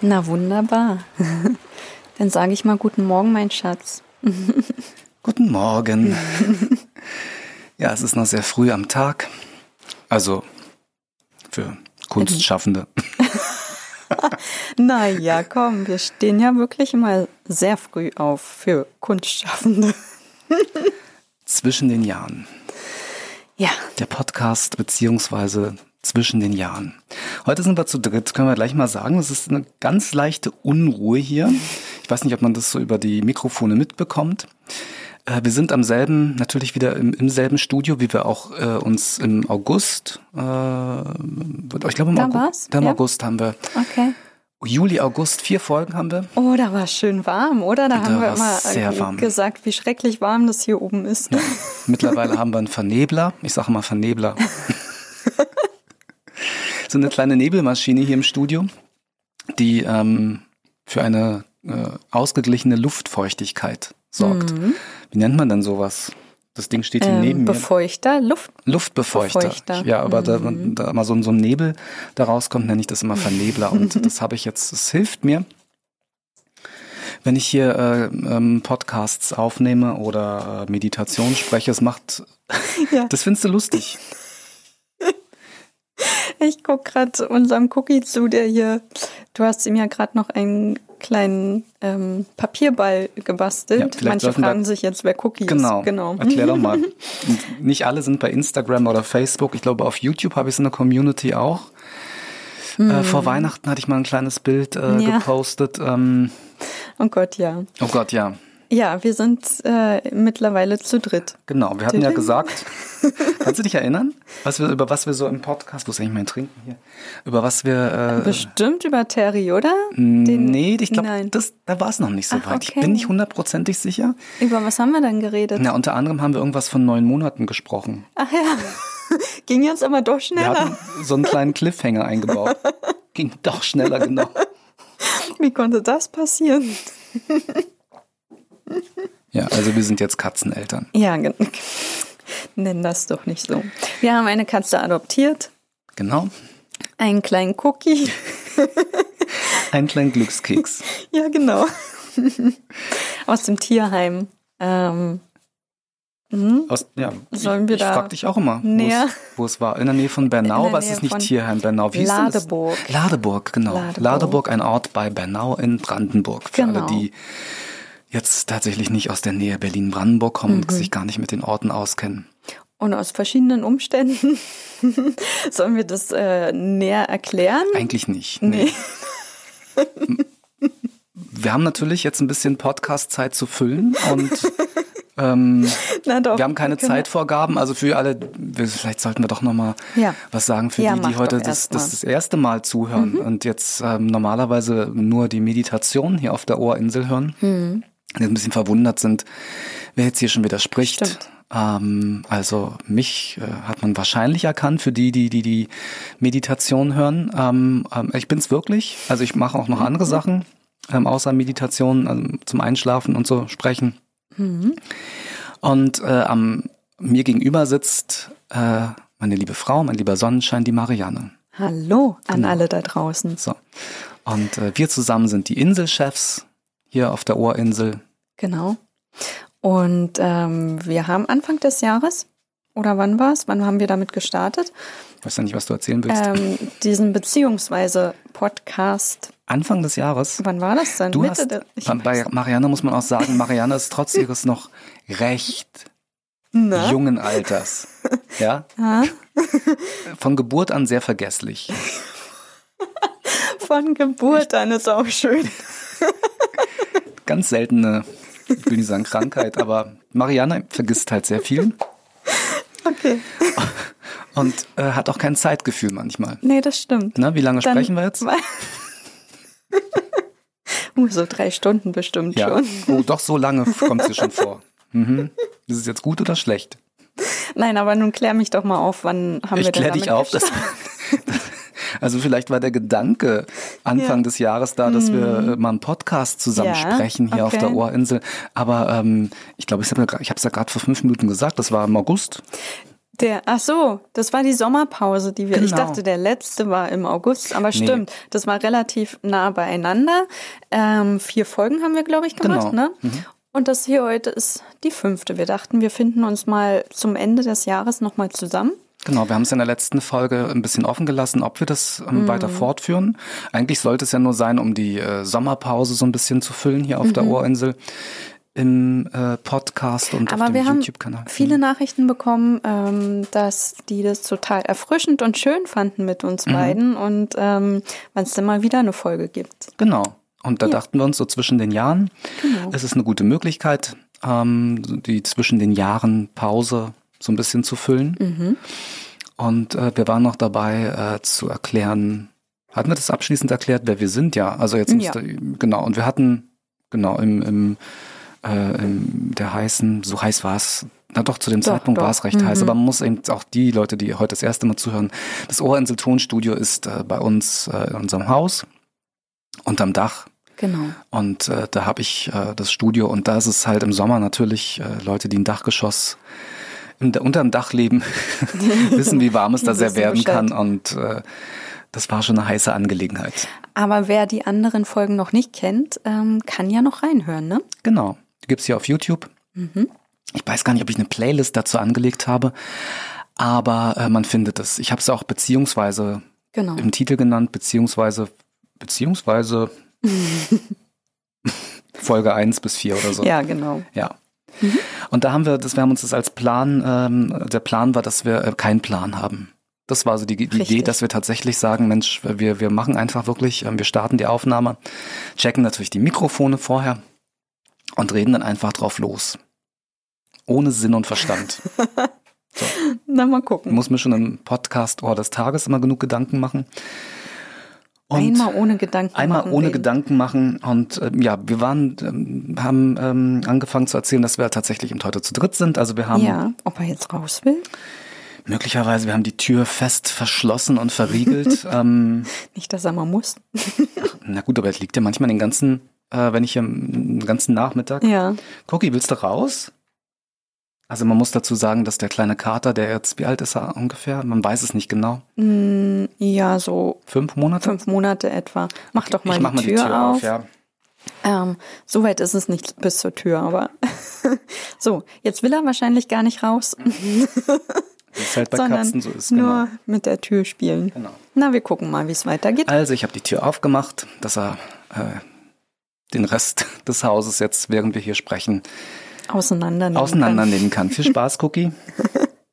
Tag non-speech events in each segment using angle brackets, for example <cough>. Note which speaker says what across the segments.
Speaker 1: Na wunderbar. <laughs> Dann sage ich mal guten Morgen, mein Schatz. <laughs>
Speaker 2: Guten Morgen. ja, es ist noch sehr früh am Tag. Also für Kunstschaffende. <laughs>
Speaker 1: naja, komm, wir stehen ja wirklich mal sehr früh auf für Kunstschaffende.
Speaker 2: Zwischen den Jahren.
Speaker 1: Ja.
Speaker 2: Der Podcast beziehungsweise zwischen den Jahren. Heute sind wir zu dritt, können wir gleich mal sagen. Es ist eine ganz leichte Unruhe hier. Ich weiß nicht, ob man das so über die Mikrofone mitbekommt. Äh, wir sind am selben, natürlich wieder im, im selben Studio, wie wir auch äh, uns im August, äh, ich glaube im,
Speaker 1: Da
Speaker 2: August,
Speaker 1: war's?
Speaker 2: im
Speaker 1: Ja.
Speaker 2: August haben wir,
Speaker 1: Okay.
Speaker 2: Juli, August, vier Folgen haben wir.
Speaker 1: Oh, da war es schön warm, oder? Da,
Speaker 2: Da
Speaker 1: haben wir immer
Speaker 2: sehr
Speaker 1: äh,
Speaker 2: warm.
Speaker 1: gesagt, wie schrecklich warm das hier oben ist.
Speaker 2: Mittlerweile haben wir einen Vernebler. Ich sage mal Vernebler. <laughs> so eine kleine Nebelmaschine hier im Studio, die ähm, für eine äh, ausgeglichene Luftfeuchtigkeit sorgt. Wie nennt man denn sowas? Das Ding steht hier
Speaker 1: Ähm,
Speaker 2: neben mir.
Speaker 1: Befeuchter, Luft.
Speaker 2: Luftbefeuchter.
Speaker 1: Befeuchter.
Speaker 2: Ja, aber da, da mal so, so ein Nebel da rauskommt, nenne ich das immer Vernebler. Und <laughs> das habe ich jetzt, das hilft mir, wenn ich hier äh, ähm, Podcasts aufnehme oder äh, Meditation spreche. Es macht,
Speaker 1: Ja. <laughs>
Speaker 2: das findest du lustig. <laughs>
Speaker 1: Ich gucke gerade unserem Cookie zu, der hier, du hast ihm ja gerade noch einen kleinen ähm, Papierball gebastelt.
Speaker 2: Ja,
Speaker 1: Manche fragen sich jetzt, wer Cookie
Speaker 2: Genau.
Speaker 1: ist. Genau.
Speaker 2: Erklär doch mal. <laughs> Und nicht alle sind bei Instagram oder Facebook. Ich glaube, auf YouTube habe ich so eine Community auch. Äh, vor Weihnachten hatte ich mal ein kleines Bild äh,
Speaker 1: Hm. Ja.
Speaker 2: gepostet. Ähm,
Speaker 1: Oh Gott, ja.
Speaker 2: oh Gott, ja.
Speaker 1: Ja, wir sind äh, mittlerweile zu dritt.
Speaker 2: Genau, wir hatten ja gesagt, <laughs> kannst du dich erinnern, was wir, über was wir so im Podcast, wo ist eigentlich mein Trinken hier, über was wir, äh,
Speaker 1: Bestimmt über Terry, oder?
Speaker 2: nee, ich glaube, da war es noch nicht so
Speaker 1: Ach,
Speaker 2: weit. Ich
Speaker 1: okay.
Speaker 2: bin nicht hundertprozentig sicher.
Speaker 1: Über was haben wir dann geredet?
Speaker 2: Ja, unter anderem haben wir irgendwas von neun Monaten gesprochen.
Speaker 1: Ach ja. <laughs> Ging jetzt aber doch
Speaker 2: Wir
Speaker 1: schneller.
Speaker 2: hatten so einen kleinen Cliffhanger eingebaut. <laughs> Ging doch schneller, genau.
Speaker 1: Wie konnte das passieren?
Speaker 2: Ja, also wir sind jetzt Katzeneltern.
Speaker 1: Ja, <laughs> nenn das doch nicht so. Wir haben eine Katze adoptiert,
Speaker 2: Genau.
Speaker 1: einen kleinen Cookie. <laughs>
Speaker 2: Ein kleinen Glückskeks. <laughs>
Speaker 1: Ja, genau. Aus dem Tierheim. Ähm, hm?
Speaker 2: Aus, ja,
Speaker 1: Sollen
Speaker 2: ich,
Speaker 1: wir
Speaker 2: ich
Speaker 1: da
Speaker 2: frag dich auch immer, wo es, war. In der Nähe von Bernau, was ist nicht Tierheim Bernau? Wie?
Speaker 1: Ladeburg.
Speaker 2: Ladeburg, genau.
Speaker 1: Ladeburg.
Speaker 2: Ladeburg. ein Ort bei Bernau in Brandenburg. Für
Speaker 1: Genau.
Speaker 2: alle, die jetzt tatsächlich nicht aus der Nähe Berlin-Brandenburg kommen
Speaker 1: Mhm.
Speaker 2: und sich gar nicht mit den Orten auskennen.
Speaker 1: Und aus verschiedenen Umständen. <laughs> Sollen wir das äh, näher erklären?
Speaker 2: Eigentlich nicht.
Speaker 1: Nee.
Speaker 2: Wir haben natürlich jetzt ein bisschen Podcast-Zeit zu füllen und <laughs> ähm,
Speaker 1: doch.
Speaker 2: wir haben keine Zeitvorgaben. Also für alle, vielleicht sollten wir doch noch mal
Speaker 1: Ja.
Speaker 2: was sagen für
Speaker 1: Ja,
Speaker 2: die, die heute das, das, das erste Mal zuhören
Speaker 1: Mhm.
Speaker 2: und jetzt ähm, normalerweise nur die Meditation hier auf der Ohrinsel hören.
Speaker 1: Mhm.
Speaker 2: Die ein bisschen verwundert sind, wer jetzt hier schon wieder spricht.
Speaker 1: Stimmt.
Speaker 2: Ähm, also mich äh, hat man wahrscheinlich erkannt für die, die die, die Meditation hören. Ähm, ähm, ich bin's wirklich. Also ich mache auch noch andere
Speaker 1: Mhm.
Speaker 2: Sachen, ähm, außer Meditation, ähm, zum Einschlafen und so sprechen.
Speaker 1: Mhm.
Speaker 2: Und äh, am mir gegenüber sitzt äh, meine liebe Frau, mein lieber Sonnenschein, die Marianne.
Speaker 1: Hallo an
Speaker 2: Genau.
Speaker 1: alle da draußen.
Speaker 2: So. Und äh, wir zusammen sind die Inselchefs hier auf der Ohrinsel.
Speaker 1: Genau. Und ähm, wir haben Anfang des Jahres, oder wann war es? Wann haben wir damit gestartet?
Speaker 2: Ich weiß ja nicht, was du erzählen willst.
Speaker 1: Ähm, diesen beziehungsweise Podcast.
Speaker 2: Anfang des Jahres.
Speaker 1: Wann war das denn?
Speaker 2: Du
Speaker 1: Mitte
Speaker 2: hast,
Speaker 1: der,
Speaker 2: bei Marianne muss man auch sagen, Marianne ist trotz <laughs> ihres noch recht
Speaker 1: Na?
Speaker 2: jungen Alters. <laughs> Ja,
Speaker 1: Ha? <laughs>
Speaker 2: von Geburt an sehr vergesslich.
Speaker 1: Von Geburt an ist auch schön.
Speaker 2: Ganz seltene, ich will nicht sagen Krankheit, <laughs> aber Marianne vergisst halt sehr viel
Speaker 1: Okay.
Speaker 2: und äh, hat auch kein Zeitgefühl manchmal.
Speaker 1: Nee, das stimmt.
Speaker 2: Na, wie lange
Speaker 1: Dann-
Speaker 2: sprechen wir jetzt? <laughs>
Speaker 1: uh, so drei Stunden bestimmt
Speaker 2: Ja.
Speaker 1: schon.
Speaker 2: Oh, doch so lange kommt sie schon vor. Mhm. Ist es jetzt gut oder schlecht?
Speaker 1: Nein, aber nun klär mich doch mal auf, wann haben wir
Speaker 2: Ich
Speaker 1: denn
Speaker 2: kläre
Speaker 1: damit
Speaker 2: dich auf. Dass? Also vielleicht war der Gedanke Anfang
Speaker 1: Ja. Mhm.
Speaker 2: des Jahres da, dass wir äh, mal einen Podcast zusammen
Speaker 1: Ja,
Speaker 2: sprechen hier auf
Speaker 1: okay.
Speaker 2: der Ohrinsel. Aber ähm, ich glaube, ich habe es ja gerade vor fünf Minuten gesagt. Das war im August.
Speaker 1: Der, ach so, das war die Sommerpause, die wir.
Speaker 2: Genau.
Speaker 1: Ich dachte, der letzte war im August, aber
Speaker 2: Nee.
Speaker 1: stimmt, das war relativ nah beieinander. Ähm, vier Folgen haben wir, glaube ich, gemacht,
Speaker 2: Genau.
Speaker 1: ne? Und das hier heute ist die fünfte. Wir dachten, wir finden uns mal zum Ende des Jahres nochmal zusammen.
Speaker 2: Genau, wir haben es in der letzten Folge ein bisschen offen gelassen, ob wir das ähm,
Speaker 1: Mhm.
Speaker 2: weiter fortführen. Eigentlich sollte es ja nur sein, um die äh, Sommerpause so ein bisschen zu füllen hier auf der Ohrinsel im äh, Podcast und auf
Speaker 1: Mhm. Aber
Speaker 2: dem
Speaker 1: wir haben
Speaker 2: YouTube-Kanal.
Speaker 1: viele Nachrichten bekommen, ähm, dass die das total erfrischend und schön fanden mit uns
Speaker 2: Mhm.
Speaker 1: beiden und ähm, wenn es dann mal wieder eine Folge gibt.
Speaker 2: Genau. Und da
Speaker 1: Ja.
Speaker 2: dachten wir uns so zwischen den Jahren,
Speaker 1: Genau.
Speaker 2: es ist eine gute Möglichkeit, ähm, die zwischen den Jahren Pause so ein bisschen zu füllen.
Speaker 1: Mhm.
Speaker 2: Und äh, wir waren noch dabei äh, zu erklären, hatten wir das abschließend erklärt, wer wir sind? Ja, also jetzt
Speaker 1: Ja.
Speaker 2: genau. Und wir hatten genau im, im, äh, im der heißen, so heiß war es. Na doch, zu dem
Speaker 1: Doch,
Speaker 2: Zeitpunkt war es recht heiß,
Speaker 1: Mhm.
Speaker 2: aber man muss eben auch die Leute, die heute das erste Mal zuhören, das Ohrinsel Tonstudio ist äh, bei uns äh, in unserem Haus unterm Dach
Speaker 1: Genau.
Speaker 2: und äh, da habe ich äh, das Studio und da ist es halt im Sommer natürlich äh, Leute, die ein Dachgeschoss im, unter dem Dach leben, <laughs> wissen, wie warm es da sehr werden kann und äh, das war schon eine heiße Angelegenheit.
Speaker 1: Aber wer die anderen Folgen noch nicht kennt, ähm, kann ja noch reinhören, ne?
Speaker 2: Genau, die gibt's hier auf YouTube.
Speaker 1: Mhm.
Speaker 2: Ich weiß gar nicht, ob ich eine Playlist dazu angelegt habe, aber äh, man findet es. Ich habe es auch beziehungsweise
Speaker 1: Genau.
Speaker 2: im Titel genannt, beziehungsweise beziehungsweise <laughs> Folge 1 bis 4 oder so.
Speaker 1: Ja, genau.
Speaker 2: Ja. Und da haben wir, das, wir haben uns das als Plan, ähm, der Plan war, dass wir äh, keinen Plan haben. Das war so die, die Idee, dass wir tatsächlich sagen, Mensch, wir, wir machen einfach wirklich, ähm, wir starten die Aufnahme, checken natürlich die Mikrofone vorher und reden dann einfach drauf los. Ohne Sinn und Verstand. <laughs>
Speaker 1: Na, mal gucken.
Speaker 2: Muss mir schon im Podcast Ohr des Tages immer genug Gedanken machen. Und
Speaker 1: einmal ohne Gedanken
Speaker 2: Einmal
Speaker 1: machen
Speaker 2: ohne
Speaker 1: reden.
Speaker 2: Gedanken machen und ähm, ja, wir waren, ähm, haben ähm, angefangen zu erzählen, dass wir tatsächlich eben heute zu dritt sind. Also wir haben
Speaker 1: Ja, ob er jetzt raus will?
Speaker 2: möglicherweise, wir haben die Tür fest verschlossen und verriegelt. <laughs> ähm,
Speaker 1: Nicht, dass er mal muss. <laughs>
Speaker 2: na gut, aber es liegt ja manchmal den ganzen, äh, wenn ich hier den ganzen Nachmittag.
Speaker 1: Ja.
Speaker 2: Cookie, willst du raus? Also man muss dazu sagen, dass der kleine Kater, der jetzt, wie alt ist er ungefähr? Man weiß es nicht genau.
Speaker 1: Mm, Ja, so
Speaker 2: Fünf Monate?
Speaker 1: fünf Monate etwa. Mach doch mal,
Speaker 2: ich mach
Speaker 1: die,
Speaker 2: mal
Speaker 1: Tür
Speaker 2: die Tür auf,
Speaker 1: auf.
Speaker 2: ja.
Speaker 1: Ähm, so weit ist es nicht bis zur Tür, aber <laughs> so, jetzt will er wahrscheinlich gar nicht raus,
Speaker 2: Wie es <laughs> halt bei
Speaker 1: sondern
Speaker 2: Katzen so ist,
Speaker 1: nur
Speaker 2: genau.
Speaker 1: mit der Tür spielen.
Speaker 2: genau.
Speaker 1: Na, wir gucken mal, wie es weitergeht.
Speaker 2: Also ich habe die Tür aufgemacht, dass er äh, den Rest <laughs> des Hauses jetzt, während wir hier sprechen,
Speaker 1: Auseinandernehmen.
Speaker 2: auseinandernehmen kann. Viel Spaß, Cookie.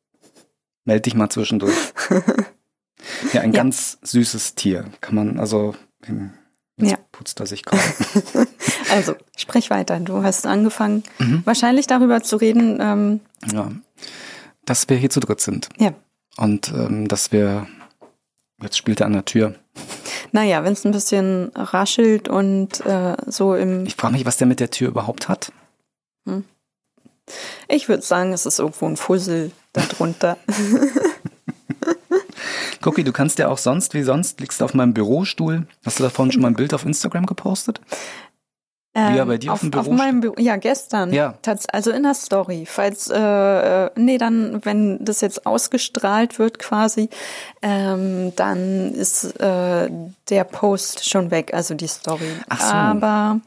Speaker 2: <laughs> Meld dich mal zwischendurch. Ja, ein
Speaker 1: Ja.
Speaker 2: ganz süßes Tier. Kann man, also, hm, jetzt
Speaker 1: Ja.
Speaker 2: putzt er sich kaum.
Speaker 1: Kann. <laughs> Also, sprich weiter. Du hast angefangen,
Speaker 2: Mhm.
Speaker 1: wahrscheinlich darüber zu reden. Ähm,
Speaker 2: ja. Dass wir hier zu dritt sind.
Speaker 1: ja,
Speaker 2: Und ähm, dass wir, jetzt spielt er an der Tür.
Speaker 1: naja, wenn es ein bisschen raschelt und äh, so im,
Speaker 2: Ich frage mich, was der mit der Tür überhaupt hat.
Speaker 1: Ich würde sagen, es ist irgendwo ein Fussel darunter. <laughs>
Speaker 2: Cookie, du kannst ja auch sonst, wie sonst, liegst du auf meinem Bürostuhl. Hast du davon schon mal ein Bild auf Instagram gepostet? Wie er bei dir auf
Speaker 1: auf,
Speaker 2: dem
Speaker 1: auf
Speaker 2: Büro
Speaker 1: meinem Büro, ja, gestern.
Speaker 2: Ja.
Speaker 1: Also in der Story. Falls, äh, äh, nee, dann, wenn das jetzt ausgestrahlt wird quasi, ähm, dann ist äh, der Post schon weg, also die Story.
Speaker 2: Ach so.
Speaker 1: Aber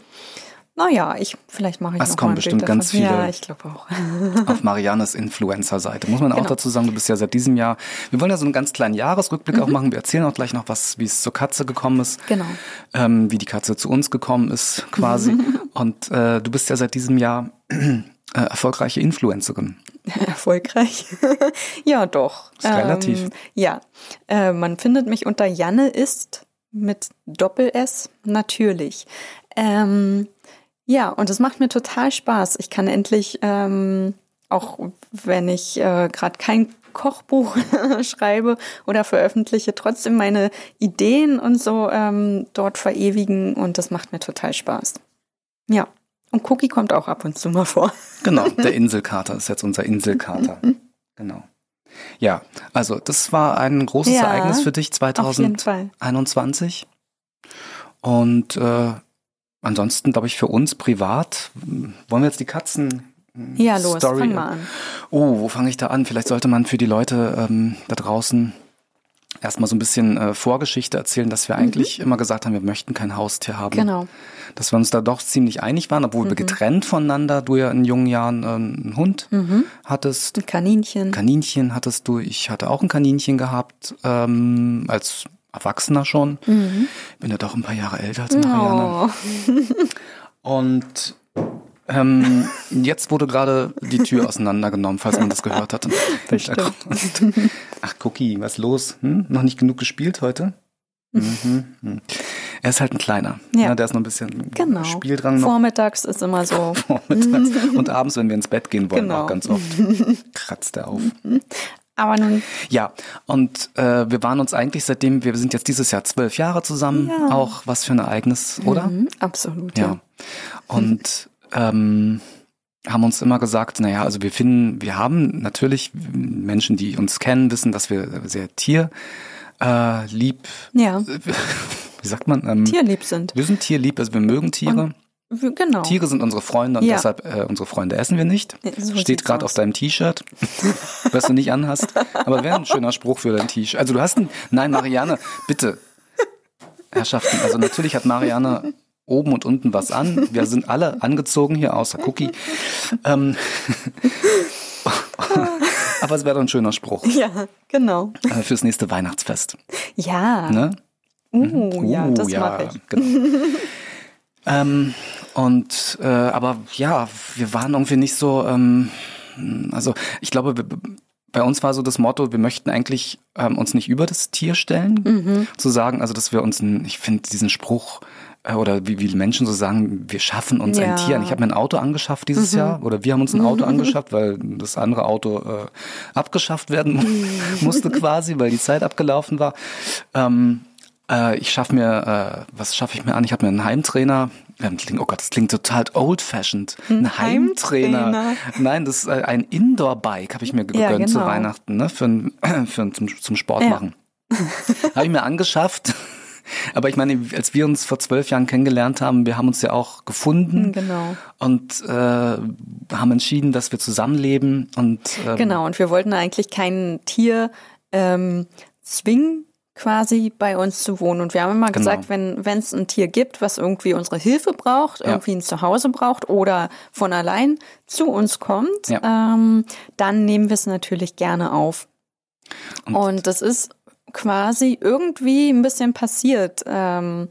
Speaker 1: naja, ich vielleicht mache ich
Speaker 2: Es
Speaker 1: noch
Speaker 2: kommen
Speaker 1: mal ein
Speaker 2: bestimmt
Speaker 1: Bild davon.
Speaker 2: ganz viele.
Speaker 1: Ja, ich glaube auch. <laughs>
Speaker 2: auf Mariannes Influencer-Seite. Muss man auch
Speaker 1: Genau.
Speaker 2: dazu sagen, du bist ja seit diesem Jahr, wir wollen ja so einen ganz kleinen Jahresrückblick
Speaker 1: Mhm.
Speaker 2: auch machen. Wir erzählen auch gleich noch was, wie es zur Katze gekommen ist.
Speaker 1: Genau.
Speaker 2: Ähm, wie die Katze zu uns gekommen ist, quasi. <laughs> Und äh, du bist ja seit diesem Jahr <clears throat> äh, erfolgreiche Influencerin. <laughs>
Speaker 1: Erfolgreich. ja, doch.
Speaker 2: Ist relativ.
Speaker 1: Ähm, ja, äh, man findet mich unter Janne ist mit Doppel-S natürlich. Ähm, ja, und es macht mir total Spaß. Ich kann endlich, ähm, auch wenn ich äh, gerade kein Kochbuch <laughs> schreibe oder veröffentliche, trotzdem meine Ideen und so ähm, dort verewigen und das macht mir total Spaß. Ja, und Cookie kommt auch ab und zu mal vor. <laughs>
Speaker 2: Genau, der Inselkater ist jetzt unser Inselkater. <laughs> Genau. Ja, also das war ein großes
Speaker 1: Ja,
Speaker 2: Ereignis für dich
Speaker 1: Auf jeden Fall.
Speaker 2: 2021. Und äh, ansonsten, glaube ich, für uns privat, wollen wir jetzt die Katzen
Speaker 1: Ja, los,
Speaker 2: Story.
Speaker 1: fang mal an.
Speaker 2: Oh, wo fange ich da an? Vielleicht sollte man für die Leute ähm, da draußen erstmal so ein bisschen äh, Vorgeschichte erzählen, dass wir eigentlich immer gesagt haben, wir möchten kein Haustier haben.
Speaker 1: Mhm. Genau. Mhm.
Speaker 2: Dass wir uns da doch ziemlich einig waren, obwohl wir getrennt voneinander, du ja in jungen Jahren äh, einen Hund hattest,
Speaker 1: Ein Kaninchen.
Speaker 2: Kaninchen hattest du, ich hatte auch ein Kaninchen gehabt, ähm, als Erwachsener schon. Bin ja doch ein paar Jahre älter als Marianne.
Speaker 1: Oh, <laughs>
Speaker 2: Und ähm, jetzt wurde gerade die Tür auseinandergenommen, falls man das gehört hat. Ach, Cookie, was los? Hm? Noch nicht genug gespielt heute? Mhm. hm. Er ist halt ein kleiner.
Speaker 1: Ja.
Speaker 2: der ist noch ein bisschen
Speaker 1: genau.
Speaker 2: Spieldrang noch
Speaker 1: Vormittags ist immer so. <laughs>
Speaker 2: vormittags. <laughs> Und abends, wenn wir ins Bett gehen wollen,
Speaker 1: Genau.
Speaker 2: auch ganz oft. Kratzt er auf.
Speaker 1: Aber nun,
Speaker 2: Ja, und äh, wir waren uns eigentlich seitdem, wir sind jetzt dieses Jahr zwölf Jahre zusammen,
Speaker 1: Ja.
Speaker 2: auch was für ein Ereignis, oder?
Speaker 1: mhm, absolut.
Speaker 2: Ja.
Speaker 1: Ja.
Speaker 2: Und ähm, haben uns immer gesagt, naja, also wir finden, wir haben natürlich Menschen, die uns kennen, wissen, dass wir sehr tier äh, lieb,
Speaker 1: Ja. <laughs>
Speaker 2: wie sagt man? Ähm,
Speaker 1: Tierlieb sind.
Speaker 2: Wir sind tierlieb, also wir mögen Tiere.
Speaker 1: Und- Genau.
Speaker 2: Tiere sind unsere Freunde und
Speaker 1: Ja.
Speaker 2: deshalb äh, unsere Freunde essen wir nicht.
Speaker 1: Ja, so
Speaker 2: Steht gerade auf deinem T-Shirt, <laughs> was du nicht anhast. Aber wäre ein schöner Spruch für dein T-Shirt. Also du hast ein, nein, Marianne, bitte. Herrschaften, also natürlich hat Marianne oben und unten was an. Wir sind alle angezogen hier, außer Cookie. Ähm, <laughs> aber es wäre doch ein schöner Spruch
Speaker 1: Ja, genau.
Speaker 2: äh, fürs nächste Weihnachtsfest.
Speaker 1: Ja.
Speaker 2: Ne?
Speaker 1: Uh, ja,
Speaker 2: Uh,
Speaker 1: das
Speaker 2: ja,
Speaker 1: mache ich.
Speaker 2: Genau. Ähm, und äh, aber ja, wir waren irgendwie nicht so. Ähm, also ich glaube, bei uns war so das Motto: Wir möchten eigentlich ähm, uns nicht über das Tier stellen,
Speaker 1: Mhm.
Speaker 2: zu sagen, also dass wir uns, ein, ich finde diesen Spruch äh, oder wie, wie Menschen so sagen, wir schaffen uns
Speaker 1: Ja. Mhm.
Speaker 2: ein Tier. Ich habe mir ein Auto angeschafft dieses Jahr oder wir haben uns ein Auto <laughs> angeschafft, weil das andere Auto äh, abgeschafft werden mu- <laughs> musste quasi, weil die Zeit abgelaufen war. Ähm, äh, ich schaffe mir, äh, was schaffe ich mir an? Ich habe mir einen Heimtrainer. Ähm, klingt, oh Gott, das klingt total old-fashioned. Ein Heimtrainer.
Speaker 1: Heimtrainer.
Speaker 2: Nein, das ist äh, ein Indoor-Bike, habe ich mir gegönnt
Speaker 1: Ja,
Speaker 2: zu
Speaker 1: genau.
Speaker 2: Weihnachten, ne? Für, ein, <clears throat> für ein, zum, zum Sport
Speaker 1: Ja.
Speaker 2: machen. habe ich mir angeschafft. <laughs> Aber ich meine, als wir uns vor zwölf Jahren kennengelernt haben, wir haben uns ja auch gefunden
Speaker 1: Genau.
Speaker 2: und äh, haben entschieden, dass wir zusammenleben und ähm,
Speaker 1: Genau, und wir wollten eigentlich kein Tier ähm, zwingen, quasi bei uns zu wohnen. Und wir haben immer
Speaker 2: Genau.
Speaker 1: gesagt, wenn wenn es ein Tier gibt, was irgendwie unsere Hilfe braucht,
Speaker 2: Ja.
Speaker 1: irgendwie ein Zuhause braucht oder von allein zu uns kommt,
Speaker 2: Ja.
Speaker 1: ähm, dann nehmen wir es natürlich gerne auf.
Speaker 2: Und-
Speaker 1: Und, das ist quasi irgendwie ein bisschen passiert ähm,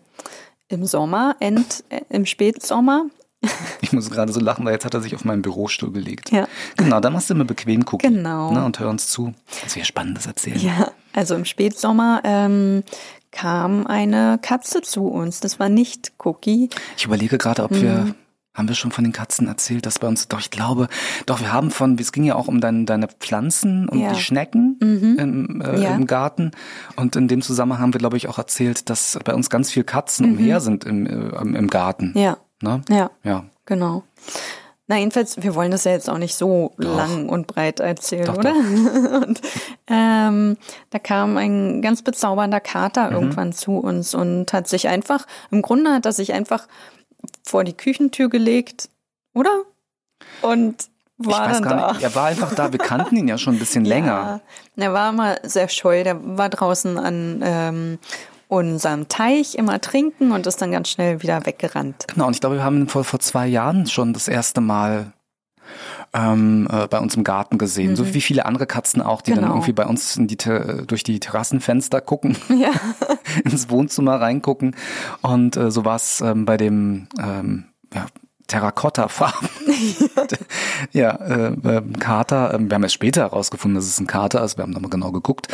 Speaker 1: im Sommer, end, äh, im Spätsommer. <laughs>
Speaker 2: Ich muss gerade so lachen, weil jetzt hat er sich auf meinen Bürostuhl gelegt.
Speaker 1: Ja.
Speaker 2: Genau, da machst du immer bequem gucken.
Speaker 1: Genau.
Speaker 2: Ne, und hör uns zu. Dass wir Spannendes erzählen.
Speaker 1: Ja, also im Spätsommer ähm, kam eine Katze zu uns. Das war nicht Cookie.
Speaker 2: Ich überlege gerade, ob
Speaker 1: Mhm.
Speaker 2: wir, haben wir schon von den Katzen erzählt, dass bei uns, doch ich glaube, doch wir haben von, es ging ja auch um dein, deine Pflanzen und
Speaker 1: Ja. Mhm.
Speaker 2: die Schnecken im, äh,
Speaker 1: Ja.
Speaker 2: im Garten. Und in dem Zusammenhang haben wir, glaube ich, auch erzählt, dass bei uns ganz viel Katzen umher sind im, äh, im, Garten.
Speaker 1: Mhm. Ja,
Speaker 2: Ne?
Speaker 1: ja,
Speaker 2: Ja.
Speaker 1: genau. Na, jedenfalls, wir wollen das ja jetzt auch nicht so lang und breit erzählen,
Speaker 2: Doch,
Speaker 1: oder? <laughs> und ähm, da kam ein ganz bezaubernder
Speaker 2: Mhm.
Speaker 1: Kater irgendwann zu uns und hat sich einfach, im Grunde hat er sich einfach vor die Küchentür gelegt, oder? Und
Speaker 2: Ich
Speaker 1: war
Speaker 2: weiß
Speaker 1: dann
Speaker 2: gar
Speaker 1: da.
Speaker 2: nicht, er war einfach da, wir kannten ihn ja schon ein bisschen <laughs> länger.
Speaker 1: Ja, er war immer sehr scheu. Der war draußen an ähm, unserem Teich immer trinken und ist dann ganz schnell wieder weggerannt.
Speaker 2: Genau, und ich glaube, wir haben vor, vor zwei Jahren schon das erste Mal ähm, äh, bei uns im Garten gesehen. So wie viele andere Katzen auch, die dann
Speaker 1: Genau.
Speaker 2: irgendwie bei uns in die, Ter- durch die Terrassenfenster gucken, <laughs>
Speaker 1: Ja, <laughs>
Speaker 2: ins Wohnzimmer reingucken. Und äh, so war es ähm, bei dem ähm, ja, Terrakotta-Farben. <laughs> ja, äh, äh, Kater. Ähm, wir haben erst später herausgefunden, dass es ein Kater ist. Wir haben nochmal genau geguckt.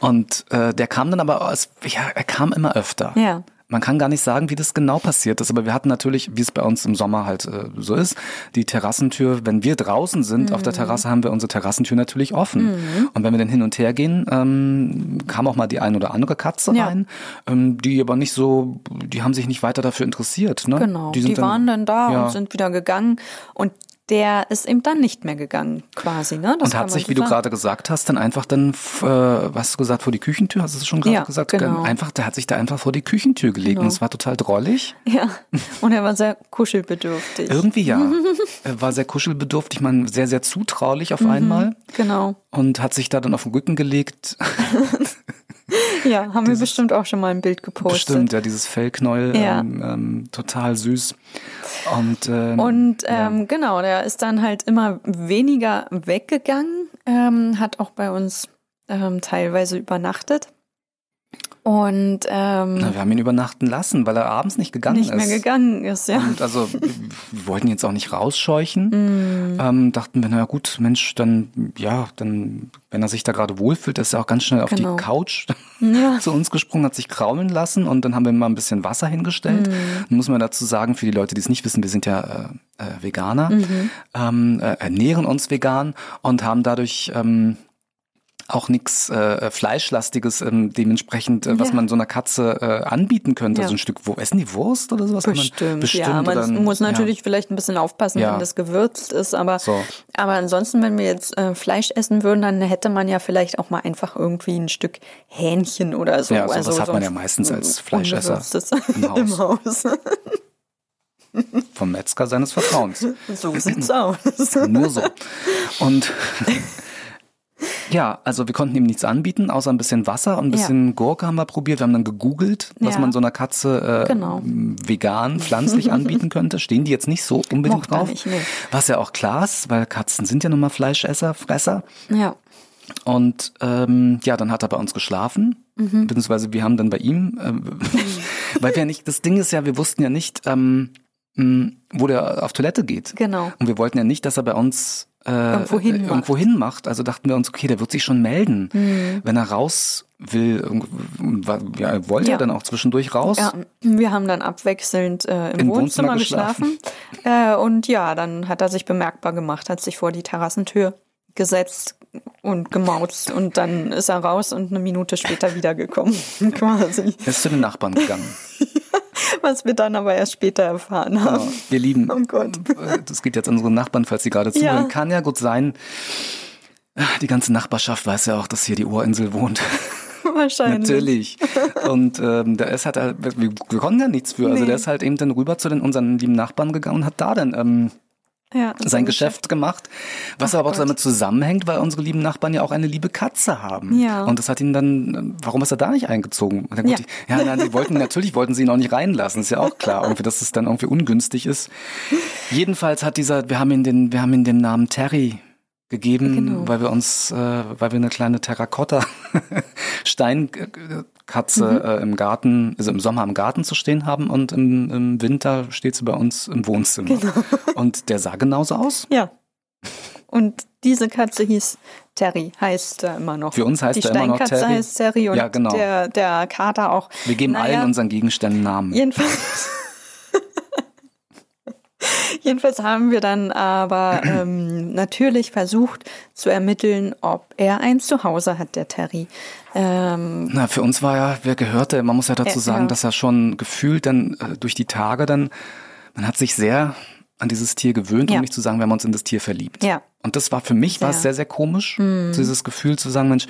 Speaker 2: Und äh, der kam dann aber, als, ja, er kam immer öfter.
Speaker 1: ja,
Speaker 2: Man kann gar nicht sagen, wie das genau passiert ist, aber wir hatten natürlich, wie es bei uns im Sommer halt äh, so ist, die Terrassentür, wenn wir draußen sind auf der
Speaker 1: Mhm.
Speaker 2: Terrasse, haben wir unsere Terrassentür natürlich offen. Und wenn wir dann hin und her gehen, ähm, kam auch mal die ein oder andere Katze
Speaker 1: Ja.
Speaker 2: rein, ähm, die aber nicht so, die haben sich nicht weiter dafür interessiert. Ne?
Speaker 1: genau. Die,
Speaker 2: sind
Speaker 1: waren dann da
Speaker 2: ja.
Speaker 1: und sind wieder gegangen. Und der ist eben dann nicht mehr gegangen, quasi. Ne?
Speaker 2: Das und hat sich, so wie sagen. du gerade gesagt hast, dann einfach dann, äh, was hast du gesagt, vor die Küchentür, hast du es schon gerade ja, gesagt? Genau. Einfach, der hat sich da einfach vor die Küchentür gelegt genau. und es war total drollig.
Speaker 1: Ja, und er war sehr kuschelbedürftig.
Speaker 2: Irgendwie ja. <laughs> er war sehr kuschelbedürftig, man sehr, sehr zutraulich auf mhm, einmal.
Speaker 1: Genau.
Speaker 2: Und hat sich da dann auf den Rücken gelegt. <laughs> <laughs>
Speaker 1: Ja, haben dieses, wir bestimmt auch schon mal ein Bild gepostet.
Speaker 2: Bestimmt, ja, dieses Fellknäuel, ja. ähm, ähm, total süß. Und, ähm,
Speaker 1: und ähm, ja. genau, der ist dann halt immer weniger weggegangen, ähm, hat auch bei uns ähm, teilweise übernachtet. Und ähm,
Speaker 2: Na, wir haben ihn übernachten lassen, weil er abends nicht gegangen
Speaker 1: nicht
Speaker 2: ist.
Speaker 1: Nicht mehr gegangen ist, ja.
Speaker 2: Und also wir wollten jetzt auch nicht rausscheuchen. Mm. Ähm, dachten wir, na gut, Mensch, dann ja, dann wenn er sich da gerade wohlfühlt, ist er auch ganz schnell auf genau. die Couch <laughs> ja. zu uns gesprungen, hat sich kraulen lassen und dann haben wir mal ein bisschen Wasser hingestellt. Mm. muss man dazu sagen, für die Leute, die es nicht wissen, wir sind ja äh, äh, Veganer, mhm. ähm, äh, ernähren uns vegan und haben dadurch ähm, auch nichts äh, Fleischlastiges ähm, dementsprechend, äh, was ja. man so einer Katze äh, anbieten könnte. Ja. So ein Stück, wo essen die Wurst oder sowas?
Speaker 1: Bestimmt, bestimmt ja. Man dann, muss natürlich ja. vielleicht ein bisschen aufpassen, wenn das gewürzt ist, aber, so. aber ansonsten, wenn wir jetzt äh, Fleisch essen würden, dann hätte man ja vielleicht auch mal einfach irgendwie ein Stück Hähnchen oder so.
Speaker 2: Ja, sowas also, hat man ja meistens als Fleischesser <laughs> im Haus. Im Haus. Vom Metzger seines Vertrauens. <laughs>
Speaker 1: So sieht's aus.
Speaker 2: Nur so. Und <laughs> ja, also wir konnten ihm nichts anbieten, außer ein bisschen Wasser und ein bisschen ja. Gurke haben wir probiert. Wir haben dann gegoogelt, was ja. man so einer Katze äh, genau. vegan, pflanzlich <laughs> anbieten könnte. Stehen die jetzt nicht so unbedingt Mocht drauf. Nicht, nee. Was ja auch klar ist, weil Katzen sind ja nun mal Fleischesser, Fresser.
Speaker 1: Ja.
Speaker 2: Und ähm, ja, dann hat er bei uns geschlafen, mhm. beziehungsweise wir haben dann bei ihm, äh, <laughs> weil wir nicht, das Ding ist ja, wir wussten ja nicht, ähm, wo der auf Toilette geht.
Speaker 1: Genau.
Speaker 2: Und wir wollten ja nicht, dass er bei uns äh, irgendwo, hin, irgendwo hin macht. Also dachten wir uns, okay, der wird sich schon melden, mhm. wenn er raus will. Ja, er wollte ja. dann auch zwischendurch raus. Ja,
Speaker 1: wir haben dann abwechselnd äh, im, Im Wohnzimmer, Wohnzimmer, geschlafen. <laughs> Äh, und ja, dann hat er sich bemerkbar gemacht, hat sich vor die Terrassentür gesetzt und gemauzt und dann ist er raus und eine Minute später wiedergekommen, <laughs> quasi.
Speaker 2: Er ist zu den Nachbarn gegangen. <laughs>
Speaker 1: Was wir dann aber erst später erfahren haben.
Speaker 2: Genau. Wir lieben. Oh Gott. Das geht jetzt unsere Nachbarn, falls sie gerade zuhören. Ja. Kann ja gut sein. Die ganze Nachbarschaft weiß ja auch, dass hier die Ohrinsel wohnt.
Speaker 1: Wahrscheinlich.
Speaker 2: Natürlich. Und ähm, der ist halt, wir, wir konnten ja nichts für. Also nee. der ist halt eben dann rüber zu den unseren lieben Nachbarn gegangen und hat da dann ähm, ja, sein Geschäft gemacht, was Ach aber auch Gott. damit zusammenhängt, weil unsere lieben Nachbarn ja auch eine liebe Katze haben. Ja. Und das hat ihn dann, warum ist er da nicht eingezogen? Gut, ja, ja nein, die wollten, natürlich wollten sie ihn auch nicht reinlassen, ist ja auch klar, irgendwie, dass es dann irgendwie ungünstig ist. Jedenfalls hat dieser, wir haben ihn den, wir haben ihn den Namen Terry gegeben, genau. weil wir uns, äh, weil wir eine kleine Terrakotta <laughs> Steinkatze mhm. äh, im Garten, also im Sommer im Garten zu stehen haben und im, im Winter steht sie bei uns im Wohnzimmer. Genau. <laughs> Und der sah genauso aus.
Speaker 1: Ja. Und diese Katze hieß Terry, heißt er immer noch.
Speaker 2: Für uns heißt
Speaker 1: Die
Speaker 2: er immer noch Terry. Die
Speaker 1: Steinkatze heißt Terry und
Speaker 2: ja, genau.
Speaker 1: der, der Kater auch.
Speaker 2: Wir geben naja, allen unseren Gegenständen Namen.
Speaker 1: Jedenfalls. <laughs> Jedenfalls haben wir dann aber ähm, <clears throat> natürlich versucht zu ermitteln, ob er ein Zuhause hat, der Terry.
Speaker 2: Ähm, Na, für uns war ja, wer gehörte, man muss ja dazu sagen, ja. dass er schon gefühlt dann äh, durch die Tage dann, man hat sich sehr an dieses Tier gewöhnt, ja. um nicht zu sagen, wir haben uns in das Tier verliebt.
Speaker 1: Ja.
Speaker 2: Und das war für mich sehr. war es sehr, sehr komisch, mhm. dieses Gefühl zu sagen, Mensch,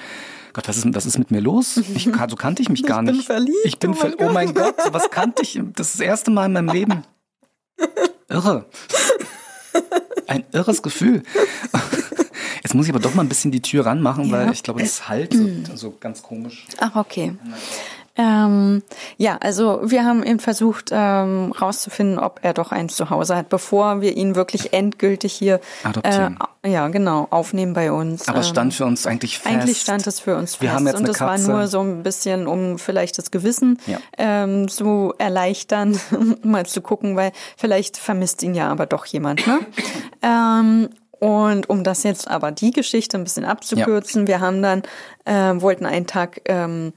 Speaker 2: Gott, was ist, was ist mit mir los? Ich, so kannte ich mich gar nicht.
Speaker 1: Ich bin verliebt.
Speaker 2: Ich bin oh mein, Gott. oh mein Gott, was kannte ich? Das ist das erste Mal in meinem <laughs> Leben. Irre. Ein irres Gefühl. Jetzt muss ich aber doch mal ein bisschen die Tür ranmachen, ja. weil ich glaube, das halt so ganz komisch.
Speaker 1: Ach, okay. Ähm, ja, also wir haben eben versucht ähm, rauszufinden, ob er doch eins zu Hause hat, bevor wir ihn wirklich endgültig hier
Speaker 2: Adoptieren.
Speaker 1: Äh, ja, genau, aufnehmen bei uns.
Speaker 2: Aber es stand ähm, für uns eigentlich fest.
Speaker 1: Eigentlich stand es für uns fest.
Speaker 2: Wir haben jetzt
Speaker 1: und
Speaker 2: es
Speaker 1: war nur so ein bisschen, um vielleicht das Gewissen ja. ähm, zu erleichtern, <laughs> mal zu gucken, weil vielleicht vermisst ihn ja aber doch jemand. Ne? <coughs> ähm, und um das jetzt aber die Geschichte ein bisschen abzukürzen, ja. wir haben dann, äh, wollten einen Tag ähm,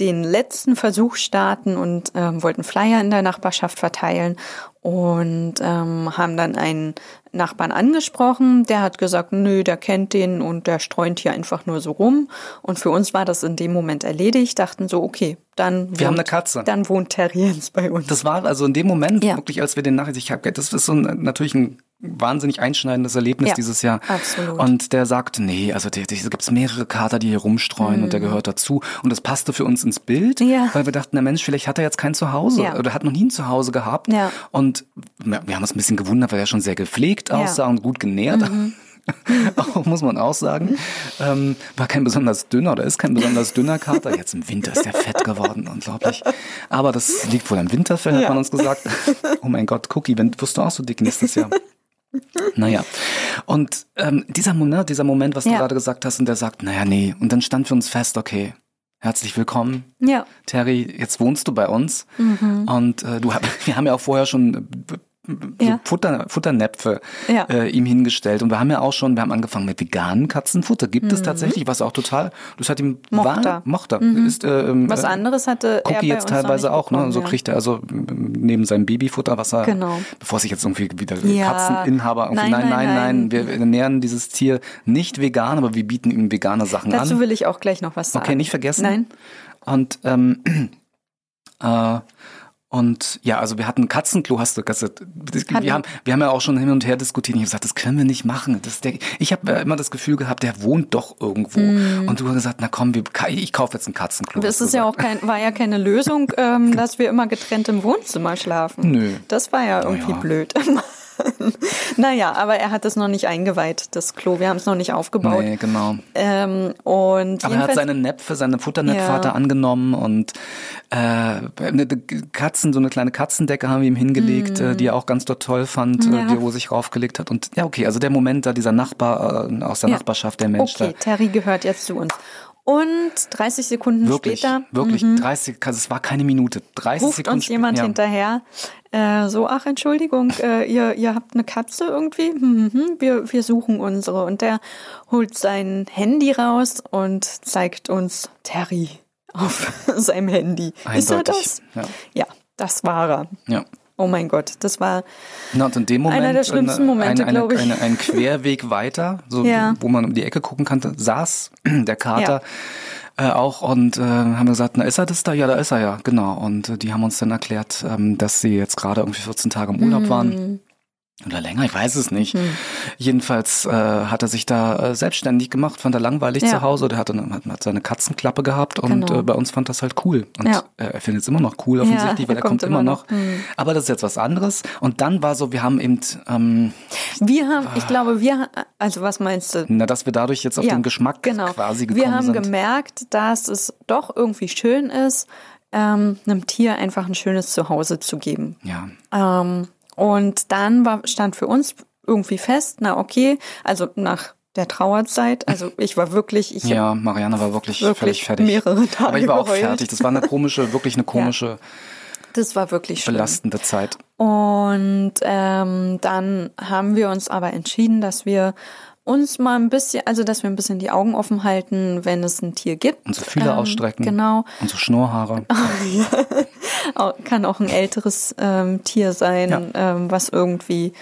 Speaker 1: den letzten Versuch starten und ähm, wollten Flyer in der Nachbarschaft verteilen und ähm, haben dann einen Nachbarn angesprochen. Der hat gesagt, nö, der kennt den und der streunt hier einfach nur so rum. Und für uns war das in dem Moment erledigt. Dachten so, okay, dann
Speaker 2: wir wohnt, haben eine Katze.
Speaker 1: Dann wohnt Terriens bei uns.
Speaker 2: Das war also in dem Moment ja. wirklich, als wir den Nachricht, ich habe, das ist so ein, natürlich ein wahnsinnig einschneidendes Erlebnis
Speaker 1: Ja,
Speaker 2: dieses Jahr.
Speaker 1: absolut.
Speaker 2: Und der sagte, nee, also da gibt's mehrere Kater, die hier rumstreuen und der gehört dazu. Und das passte für uns ins Bild,
Speaker 1: Mhm. Ja.
Speaker 2: weil wir dachten, der Mensch, vielleicht hat er jetzt kein Zuhause
Speaker 1: Ja.
Speaker 2: oder hat noch nie ein Zuhause gehabt.
Speaker 1: Ja.
Speaker 2: Und wir haben uns ein bisschen gewundert, weil er schon sehr gepflegt.
Speaker 1: Mhm.
Speaker 2: aussah und gut genährt. <laughs> Auch, muss man auch sagen. Ähm, war kein besonders dünner oder ist kein besonders dünner Kater. Jetzt im Winter ist der fett geworden, unglaublich. Aber das liegt wohl am Winterfell, hat
Speaker 1: Ja.
Speaker 2: man uns gesagt. Oh mein Gott, Cookie, wenn, wirst du auch so dick nächstes Jahr? Naja, und ähm, dieser Moment, dieser Moment, was du
Speaker 1: Ja.
Speaker 2: gerade gesagt hast, und der sagt, naja, nee. Und dann stand für uns fest, okay, herzlich willkommen,
Speaker 1: Ja.
Speaker 2: Terry, jetzt wohnst du bei uns. Und äh, du, <laughs> wir haben ja auch vorher schon äh,
Speaker 1: Ja.
Speaker 2: Futter, Futternäpfe
Speaker 1: Ja.
Speaker 2: äh, ihm hingestellt. Und wir haben ja auch schon, wir haben angefangen mit veganen Katzenfutter. Gibt es tatsächlich, was auch total, das hat ihm
Speaker 1: Mhm. Mochte er.
Speaker 2: mochte. Ist, äh, ähm,
Speaker 1: Was
Speaker 2: äh,
Speaker 1: anderes hatte er
Speaker 2: Cookie
Speaker 1: bei
Speaker 2: jetzt teilweise auch, ne?
Speaker 1: bekommen,
Speaker 2: So
Speaker 1: ja.
Speaker 2: kriegt er also ähm, neben seinem Babyfutter, was er,
Speaker 1: Genau.
Speaker 2: bevor sich jetzt irgendwie wieder. Katzeninhaber irgendwie,
Speaker 1: Nein,
Speaker 2: nein, nein,
Speaker 1: nein,
Speaker 2: nein,
Speaker 1: nein.
Speaker 2: wir ernähren dieses Tier nicht vegan, aber wir bieten ihm vegane Sachen an.
Speaker 1: Dazu will ich auch gleich noch was sagen.
Speaker 2: Okay, nicht vergessen.
Speaker 1: Nein.
Speaker 2: Und ähm, <clears throat> äh, und ja, also wir hatten Katzenklo, hast du gesagt. Wir haben, wir haben ja auch schon hin und her diskutiert. Ich habe gesagt, das können wir nicht machen. Das, der, ich habe immer das Gefühl gehabt, der wohnt doch irgendwo. Und du hast gesagt, na komm, wir, ich kaufe jetzt ein Katzenklo.
Speaker 1: Das ist ja auch kein, war ja keine Lösung, ähm, <laughs> dass wir immer getrennt im Wohnzimmer schlafen.
Speaker 2: Nö.
Speaker 1: Das war ja irgendwie
Speaker 2: ja.
Speaker 1: blöd. <laughs> <laughs> naja, aber er hat es noch nicht eingeweiht, das Klo. Wir haben es noch nicht aufgebaut.
Speaker 2: Nee, genau.
Speaker 1: Ähm, und
Speaker 2: Aber er hat seine Näpfe, seine Futternäpfe
Speaker 1: Ja.
Speaker 2: angenommen und äh, eine Katzen, so eine kleine Katzendecke haben wir ihm hingelegt, äh, die er auch ganz dort toll fand, äh,
Speaker 1: Mhm. Ja.
Speaker 2: die, wo er sich raufgelegt hat. Und ja, okay, also der Moment da, dieser Nachbar äh, aus der
Speaker 1: Ja.
Speaker 2: Nachbarschaft, der Mensch
Speaker 1: Okay, Terry gehört jetzt zu uns. Und 30 Sekunden.
Speaker 2: Wirklich,
Speaker 1: später
Speaker 2: wirklich, 30, also es war keine Minute, 30
Speaker 1: ruft
Speaker 2: Sekunden
Speaker 1: uns jemand
Speaker 2: später.
Speaker 1: hinterher. Äh, so, ach Entschuldigung, äh, ihr, ihr habt eine Katze irgendwie? Hm, hm, wir, wir suchen unsere. Und der holt sein Handy raus und zeigt uns Terry <laughs> auf seinem Handy. Ist er
Speaker 2: Eindeutig,
Speaker 1: das?
Speaker 2: ja.
Speaker 1: ja, das war er.
Speaker 2: Ja.
Speaker 1: Oh mein Gott, das war
Speaker 2: Na, und in dem Moment,
Speaker 1: Einer der schlimmsten Momente,
Speaker 2: eine, eine,
Speaker 1: glaub ich.
Speaker 2: Eine, ein Querweg <laughs> weiter, so,
Speaker 1: Ja.
Speaker 2: wo man um die Ecke gucken konnte, saß <clears throat> der Kater äh, auch und äh, haben gesagt, na ist er das da? Ja, da ist er ja, genau. Und äh, die haben uns dann erklärt, ähm, dass sie jetzt gerade irgendwie 14 Tage im Urlaub
Speaker 1: Mhm.
Speaker 2: waren. Oder länger, ich weiß es nicht. Jedenfalls äh, hat er sich da äh, selbstständig gemacht, fand er langweilig
Speaker 1: Ja.
Speaker 2: zu Hause. Der hat, hat seine Katzenklappe gehabt und
Speaker 1: Genau.
Speaker 2: äh, bei uns fand das halt cool. Und
Speaker 1: Ja.
Speaker 2: äh, er findet es immer noch cool offensichtlich,
Speaker 1: Ja,
Speaker 2: weil er kommt, immer noch.
Speaker 1: Hm.
Speaker 2: Aber das ist jetzt was anderes. Und dann war so, wir haben eben, ähm,
Speaker 1: Wir haben, ich glaube, wir, also was meinst du?
Speaker 2: na, dass wir dadurch jetzt auf den Geschmack
Speaker 1: genau.
Speaker 2: quasi gekommen
Speaker 1: Wir haben
Speaker 2: sind.
Speaker 1: gemerkt, dass es doch irgendwie schön ist, ähm, einem Tier einfach ein schönes Zuhause zu geben.
Speaker 2: ja.
Speaker 1: Ähm, und dann war, stand für uns irgendwie fest, na okay, also nach der Trauerzeit, also ich war wirklich, ich
Speaker 2: Ja, Marianne war wirklich,
Speaker 1: Wirklich
Speaker 2: völlig fertig.
Speaker 1: mehrere Tage
Speaker 2: Aber ich war auch
Speaker 1: geheult.
Speaker 2: fertig. Das war eine komische, <laughs> wirklich eine komische,
Speaker 1: das war wirklich schlimm.
Speaker 2: belastende Zeit.
Speaker 1: Und ähm, dann haben wir uns aber entschieden, dass wir uns mal ein bisschen, also dass wir ein bisschen die Augen offen halten, wenn es ein Tier gibt.
Speaker 2: Unsere Fühler
Speaker 1: Ähm,
Speaker 2: ausstrecken.
Speaker 1: Genau.
Speaker 2: Unsere Schnurrhaare. <laughs>
Speaker 1: Au- Kann auch ein älteres ähm, Tier sein,
Speaker 2: Ja.
Speaker 1: ähm, was irgendwie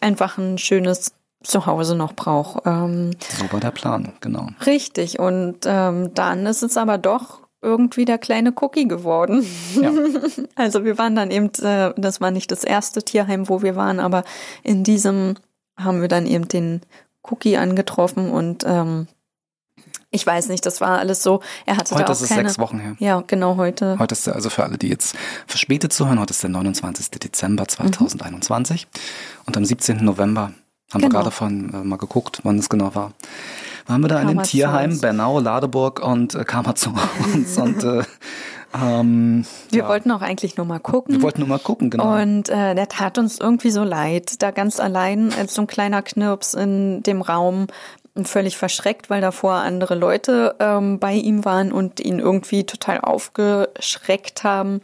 Speaker 1: einfach ein schönes Zuhause noch braucht. Ähm,
Speaker 2: So war der Plan, genau.
Speaker 1: richtig. Und ähm, dann ist es aber doch irgendwie der kleine Cookie geworden.
Speaker 2: Ja. <laughs>
Speaker 1: Also wir waren dann eben, äh, das war nicht das erste Tierheim, wo wir waren, aber in diesem haben wir dann eben den Cookie angetroffen und ähm, ich weiß nicht, das war alles so. Er hatte
Speaker 2: Heute
Speaker 1: da auch
Speaker 2: ist es
Speaker 1: keine.
Speaker 2: sechs Wochen her.
Speaker 1: Ja, genau heute.
Speaker 2: Heute ist der, also für alle, die jetzt verspätet zuhören, heute ist der 29. Dezember 2021. Und am 17. November haben wir
Speaker 1: Genau.
Speaker 2: gerade vorhin äh, mal geguckt, wann es genau war. Waren wir da in dem
Speaker 1: er
Speaker 2: Tierheim. Bernau, Ladeburg und äh, kam er zu uns. <laughs> und äh, ähm,
Speaker 1: Wir
Speaker 2: ja,
Speaker 1: wollten auch eigentlich nur mal gucken.
Speaker 2: wir wollten nur mal gucken, genau.
Speaker 1: Und äh, der tat uns irgendwie so leid, da ganz allein als so ein kleiner Knirps in dem Raum, völlig verschreckt, weil davor andere Leute ähm, bei ihm waren und ihn irgendwie total aufgeschreckt haben.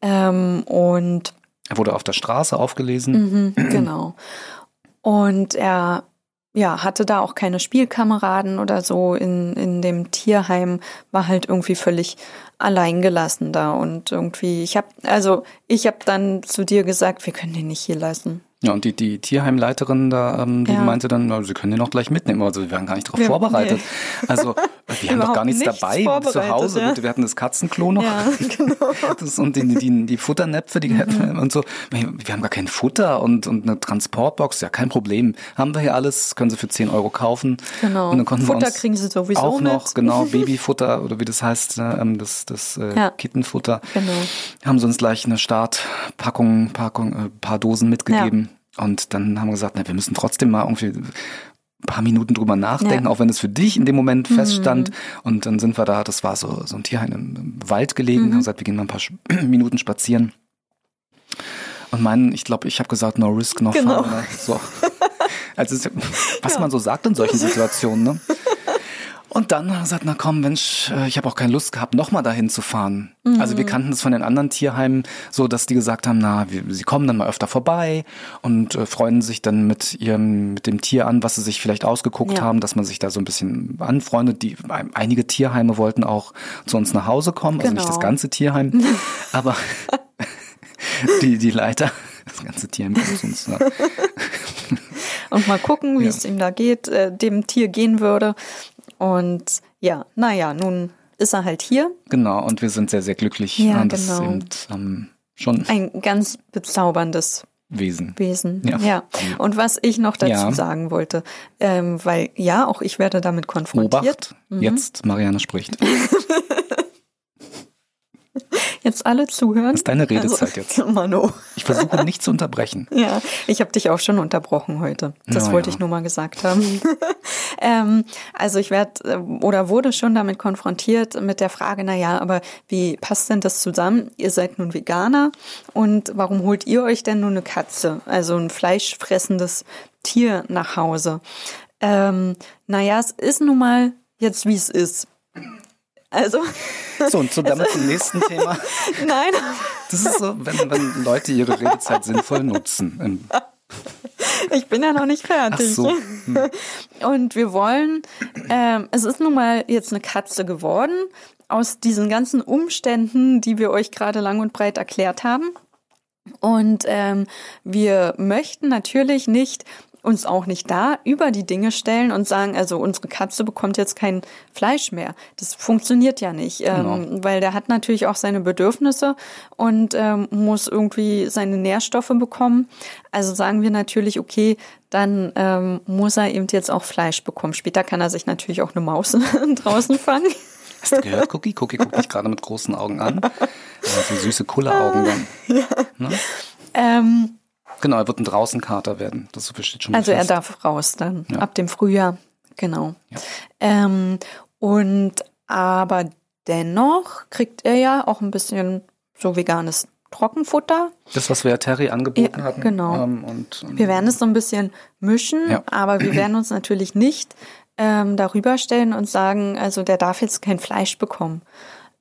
Speaker 1: Ähm, und
Speaker 2: er wurde auf der Straße aufgelesen.
Speaker 1: mhm, genau. Und er ja, hatte da auch keine Spielkameraden oder so in, in dem Tierheim, war halt irgendwie völlig alleingelassen da und irgendwie, ich habe, also ich habe dann zu dir gesagt, wir können den nicht hier lassen.
Speaker 2: Ja, und die, die Tierheimleiterin da, ähm, die
Speaker 1: Ja.
Speaker 2: meinte dann, na, sie können den auch gleich mitnehmen. Also wir waren gar nicht darauf vorbereitet. Also <laughs> wir haben doch gar nichts,
Speaker 1: nichts
Speaker 2: dabei zu Hause.
Speaker 1: ja.
Speaker 2: Wir hatten das Katzenklo noch.
Speaker 1: Ja, <laughs> genau.
Speaker 2: Das und die, die, die Futternäpfe, die
Speaker 1: Mhm. <laughs>
Speaker 2: und so. Wir haben gar kein Futter und, und eine Transportbox. Ja, kein Problem. Haben wir hier alles, können Sie für 10 Euro kaufen.
Speaker 1: Genau.
Speaker 2: Und dann konnten
Speaker 1: Futter
Speaker 2: wir uns
Speaker 1: kriegen Sie sowieso
Speaker 2: auch noch,
Speaker 1: mit.
Speaker 2: genau, <laughs> Babyfutter oder wie das heißt, äh, ähm, das, das äh,
Speaker 1: Ja.
Speaker 2: Kittenfutter.
Speaker 1: Genau.
Speaker 2: Haben sie uns gleich eine Startpackung, Packung, äh, paar Dosen mitgegeben. Und dann haben wir gesagt, na, wir müssen trotzdem mal irgendwie ein paar Minuten drüber nachdenken,
Speaker 1: Ja.
Speaker 2: auch wenn es für dich in dem Moment feststand. Und dann sind wir da, das war so, so ein Tierheim im, Wald gelegen, haben gesagt, wir gehen mal ein paar <clears throat> Minuten spazieren. Und meinen, ich glaube, ich habe gesagt, no risk, no
Speaker 1: Genau.
Speaker 2: fun. Ne? So. <laughs> Also, was man so sagt in solchen Situationen. Ne? <laughs> Und dann hat er gesagt, na komm, Mensch, äh, ich habe auch keine Lust gehabt, nochmal dahin zu fahren. Also wir kannten es von den anderen Tierheimen so, dass die gesagt haben, na, wir, sie kommen dann mal öfter vorbei und äh, freuen sich dann mit ihrem, mit dem Tier an, was sie sich vielleicht ausgeguckt
Speaker 1: Ja.
Speaker 2: haben, dass man sich da so ein bisschen anfreundet. Die, einige Tierheime wollten auch zu uns nach Hause kommen, also nicht
Speaker 1: Genau.
Speaker 2: das ganze Tierheim, <laughs> aber <laughs> die, die Leiter, das ganze Tierheim kommt zu uns. Ne?
Speaker 1: Und mal gucken, wie
Speaker 2: Ja.
Speaker 1: es ihm da geht, äh, dem Tier gehen würde. Und ja, naja, nun ist er halt hier.
Speaker 2: Genau, und wir sind sehr, sehr glücklich.
Speaker 1: Ja,
Speaker 2: das
Speaker 1: genau.
Speaker 2: ist eben ähm, schon
Speaker 1: Ein ganz bezauberndes
Speaker 2: Wesen.
Speaker 1: Wesen.
Speaker 2: Ja.
Speaker 1: Ja. Und was ich noch dazu
Speaker 2: Ja.
Speaker 1: sagen wollte, ähm, weil ja, auch ich werde damit konfrontiert.
Speaker 2: Obacht, jetzt Marianne spricht. <laughs> <laughs>
Speaker 1: Jetzt alle zuhören.
Speaker 2: Das ist deine Redezeit jetzt. <laughs>
Speaker 1: Mano.
Speaker 2: Ich versuche nicht zu unterbrechen.
Speaker 1: Ja, ich habe dich auch schon unterbrochen heute. Das
Speaker 2: Ja,
Speaker 1: wollte
Speaker 2: ja.
Speaker 1: ich nur mal gesagt haben. <laughs> ähm, also ich werde oder wurde schon damit konfrontiert mit der Frage, na ja, aber wie passt denn das zusammen? Ihr seid nun Veganer und warum holt ihr euch denn nun eine Katze, also ein fleischfressendes Tier nach Hause? Ähm, naja, es ist nun mal jetzt, wie es ist. Also,
Speaker 2: So, und so damit zum nächsten Thema. <laughs>
Speaker 1: nein,
Speaker 2: Das ist so, wenn, wenn Leute ihre Redezeit sinnvoll nutzen.
Speaker 1: Ich bin ja noch nicht
Speaker 2: Ach
Speaker 1: fertig.
Speaker 2: so. <laughs>
Speaker 1: Und wir wollen, ähm, es ist nun mal jetzt eine Katze geworden, aus diesen ganzen Umständen, die wir euch gerade lang und breit erklärt haben. Und ähm, wir möchten natürlich nicht uns auch nicht da über die Dinge stellen und sagen, also unsere Katze bekommt jetzt kein Fleisch mehr. Das funktioniert ja nicht, ähm,
Speaker 2: Genau.
Speaker 1: weil der hat natürlich auch seine Bedürfnisse und ähm, muss irgendwie seine Nährstoffe bekommen. Also sagen wir natürlich, okay, dann ähm, muss er eben jetzt auch Fleisch bekommen. Später kann er sich natürlich auch eine Maus <laughs> draußen fangen.
Speaker 2: Hast du gehört, Cookie? Cookie guckt mich gerade mit großen Augen an. Ja, so süße Kulleraugen dann. <laughs> Ne?
Speaker 1: Ähm,
Speaker 2: Genau, er wird ein Draußenkater werden. Das so viel steht schon
Speaker 1: Also er
Speaker 2: fest.
Speaker 1: darf raus dann
Speaker 2: Ja.
Speaker 1: ab dem Frühjahr, genau.
Speaker 2: Ja.
Speaker 1: Ähm, und aber dennoch kriegt er ja auch ein bisschen so veganes Trockenfutter.
Speaker 2: Das, was wir ja Terry angeboten
Speaker 1: Ja,
Speaker 2: hatten.
Speaker 1: genau.
Speaker 2: Ähm, und, ähm,
Speaker 1: Wir werden es so ein bisschen mischen,
Speaker 2: Ja.
Speaker 1: aber wir werden uns natürlich nicht ähm, darüber stellen und sagen, also der darf jetzt kein Fleisch bekommen.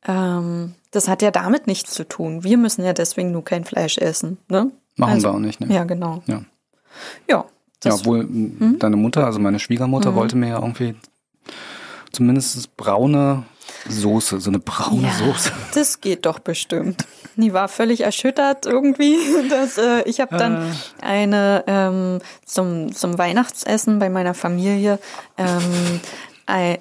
Speaker 1: Ähm, das hat ja damit nichts zu tun. Wir müssen ja deswegen nur kein Fleisch essen. Ne?
Speaker 2: Machen
Speaker 1: also,
Speaker 2: wir auch nicht, ne?
Speaker 1: Ja, genau.
Speaker 2: Ja.
Speaker 1: Ja,
Speaker 2: Ja, obwohl m, deine Mutter, also meine Schwiegermutter, wollte mir ja irgendwie zumindest braune Soße, so eine braune
Speaker 1: Ja,
Speaker 2: Soße.
Speaker 1: das geht doch bestimmt. Die war völlig erschüttert irgendwie. <laughs> Dass, äh, ich habe dann eine ähm, zum, zum Weihnachtsessen bei meiner Familie, ähm,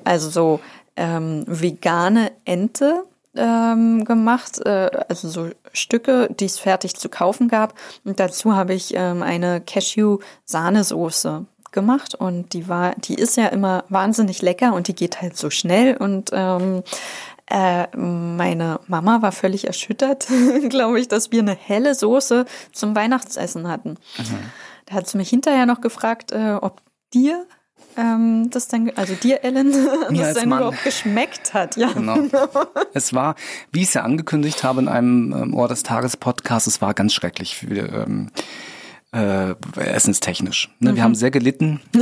Speaker 1: also so ähm, vegane Ente ähm, gemacht, äh, also so Stücke, die es fertig zu kaufen gab. Und dazu habe ich ähm, eine Cashew-Sahnesoße gemacht und die war, die ist ja immer wahnsinnig lecker und die geht halt so schnell und ähm, äh, meine Mama war völlig erschüttert, <laughs> glaube ich, dass wir eine helle Soße zum Weihnachtsessen hatten. Da hat sie mich hinterher noch gefragt, äh, ob dir ähm, das denn, also dir, Ellen, <laughs> das
Speaker 2: als
Speaker 1: denn
Speaker 2: Mann.
Speaker 1: überhaupt geschmeckt hat. Ja,
Speaker 2: Genau. es war, wie ich es ja angekündigt habe in einem ähm, Ohr des Tages Podcast, es war ganz schrecklich für, ähm, äh, essenstechnisch. Ne,
Speaker 1: Mhm.
Speaker 2: Wir haben sehr gelitten. <laughs>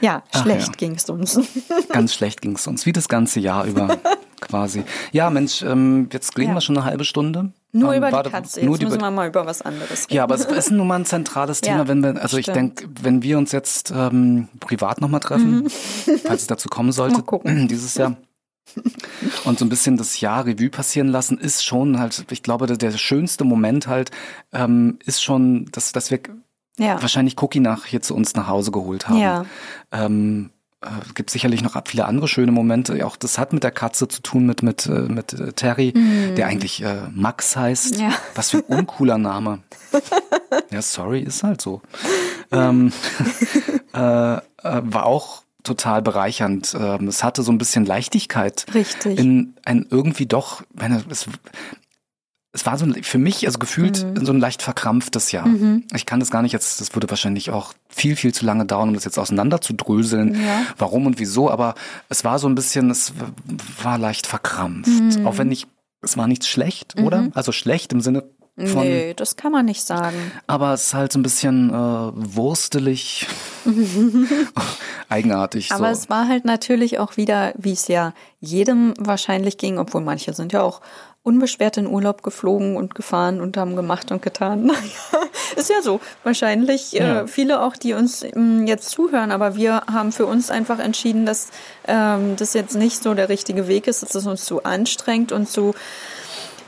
Speaker 1: ja schlecht
Speaker 2: ja.
Speaker 1: ging es uns. <laughs>
Speaker 2: Ganz schlecht ging es uns, wie das ganze Jahr über quasi. Ja, Mensch, ähm, jetzt reden
Speaker 1: Ja.
Speaker 2: wir schon eine halbe Stunde.
Speaker 1: Nur
Speaker 2: Ähm,
Speaker 1: über die
Speaker 2: warte,
Speaker 1: Katze. Jetzt
Speaker 2: nur die
Speaker 1: müssen wir mal über was anderes reden.
Speaker 2: Ja, aber es ist nun mal ein zentrales <laughs> Thema,
Speaker 1: Ja,
Speaker 2: wenn wir, also ich
Speaker 1: stimmt.
Speaker 2: denke, wenn wir uns jetzt ähm, privat nochmal treffen, <laughs> falls es dazu kommen sollte,
Speaker 1: Mhm. <clears throat>
Speaker 2: Dieses Jahr. <laughs> Und so ein bisschen das Jahr Revue passieren lassen, ist schon halt, ich glaube, der, der schönste Moment halt, ähm, ist schon, dass, dass wir
Speaker 1: ja.
Speaker 2: wahrscheinlich Cookie nach hier zu uns nach Hause geholt haben.
Speaker 1: Ja.
Speaker 2: Ähm, äh, gibt sicherlich noch viele andere schöne Momente. Auch das hat mit der Katze zu tun, mit mit äh, mit äh, Terry, mm. der eigentlich äh, Max heißt. Ja. Was für ein uncooler Name. <laughs> ja, sorry, ist halt so. Ähm, <laughs> äh, äh, war auch total bereichernd. Ähm, es hatte so ein bisschen Leichtigkeit.
Speaker 1: Richtig.
Speaker 2: In ein irgendwie doch, meine, es, es war so ein, für mich, also gefühlt mhm. so ein leicht verkrampftes Jahr. Mhm. Ich kann das gar nicht jetzt, das würde wahrscheinlich auch viel, viel zu lange dauern, um das jetzt auseinander zu dröseln, ja. warum und wieso, aber es war so ein bisschen, es war leicht verkrampft. Mhm. Auch wenn ich, es war nichts schlecht, oder? Mhm. Also schlecht im Sinne von,
Speaker 1: nee, das kann man nicht sagen.
Speaker 2: Aber es ist halt so ein bisschen äh, wurstelig, <laughs> eigenartig.
Speaker 1: Aber
Speaker 2: so.
Speaker 1: es war halt natürlich auch wieder, wie es ja jedem wahrscheinlich ging, obwohl manche sind ja auch unbeschwert in Urlaub geflogen und gefahren und haben gemacht und getan. <laughs> Ist ja so. Wahrscheinlich äh, ja. äh, viele auch, die uns ähm, jetzt zuhören, aber wir haben für uns einfach entschieden, dass ähm, das jetzt nicht so der richtige Weg ist, dass es uns zu anstrengt und zu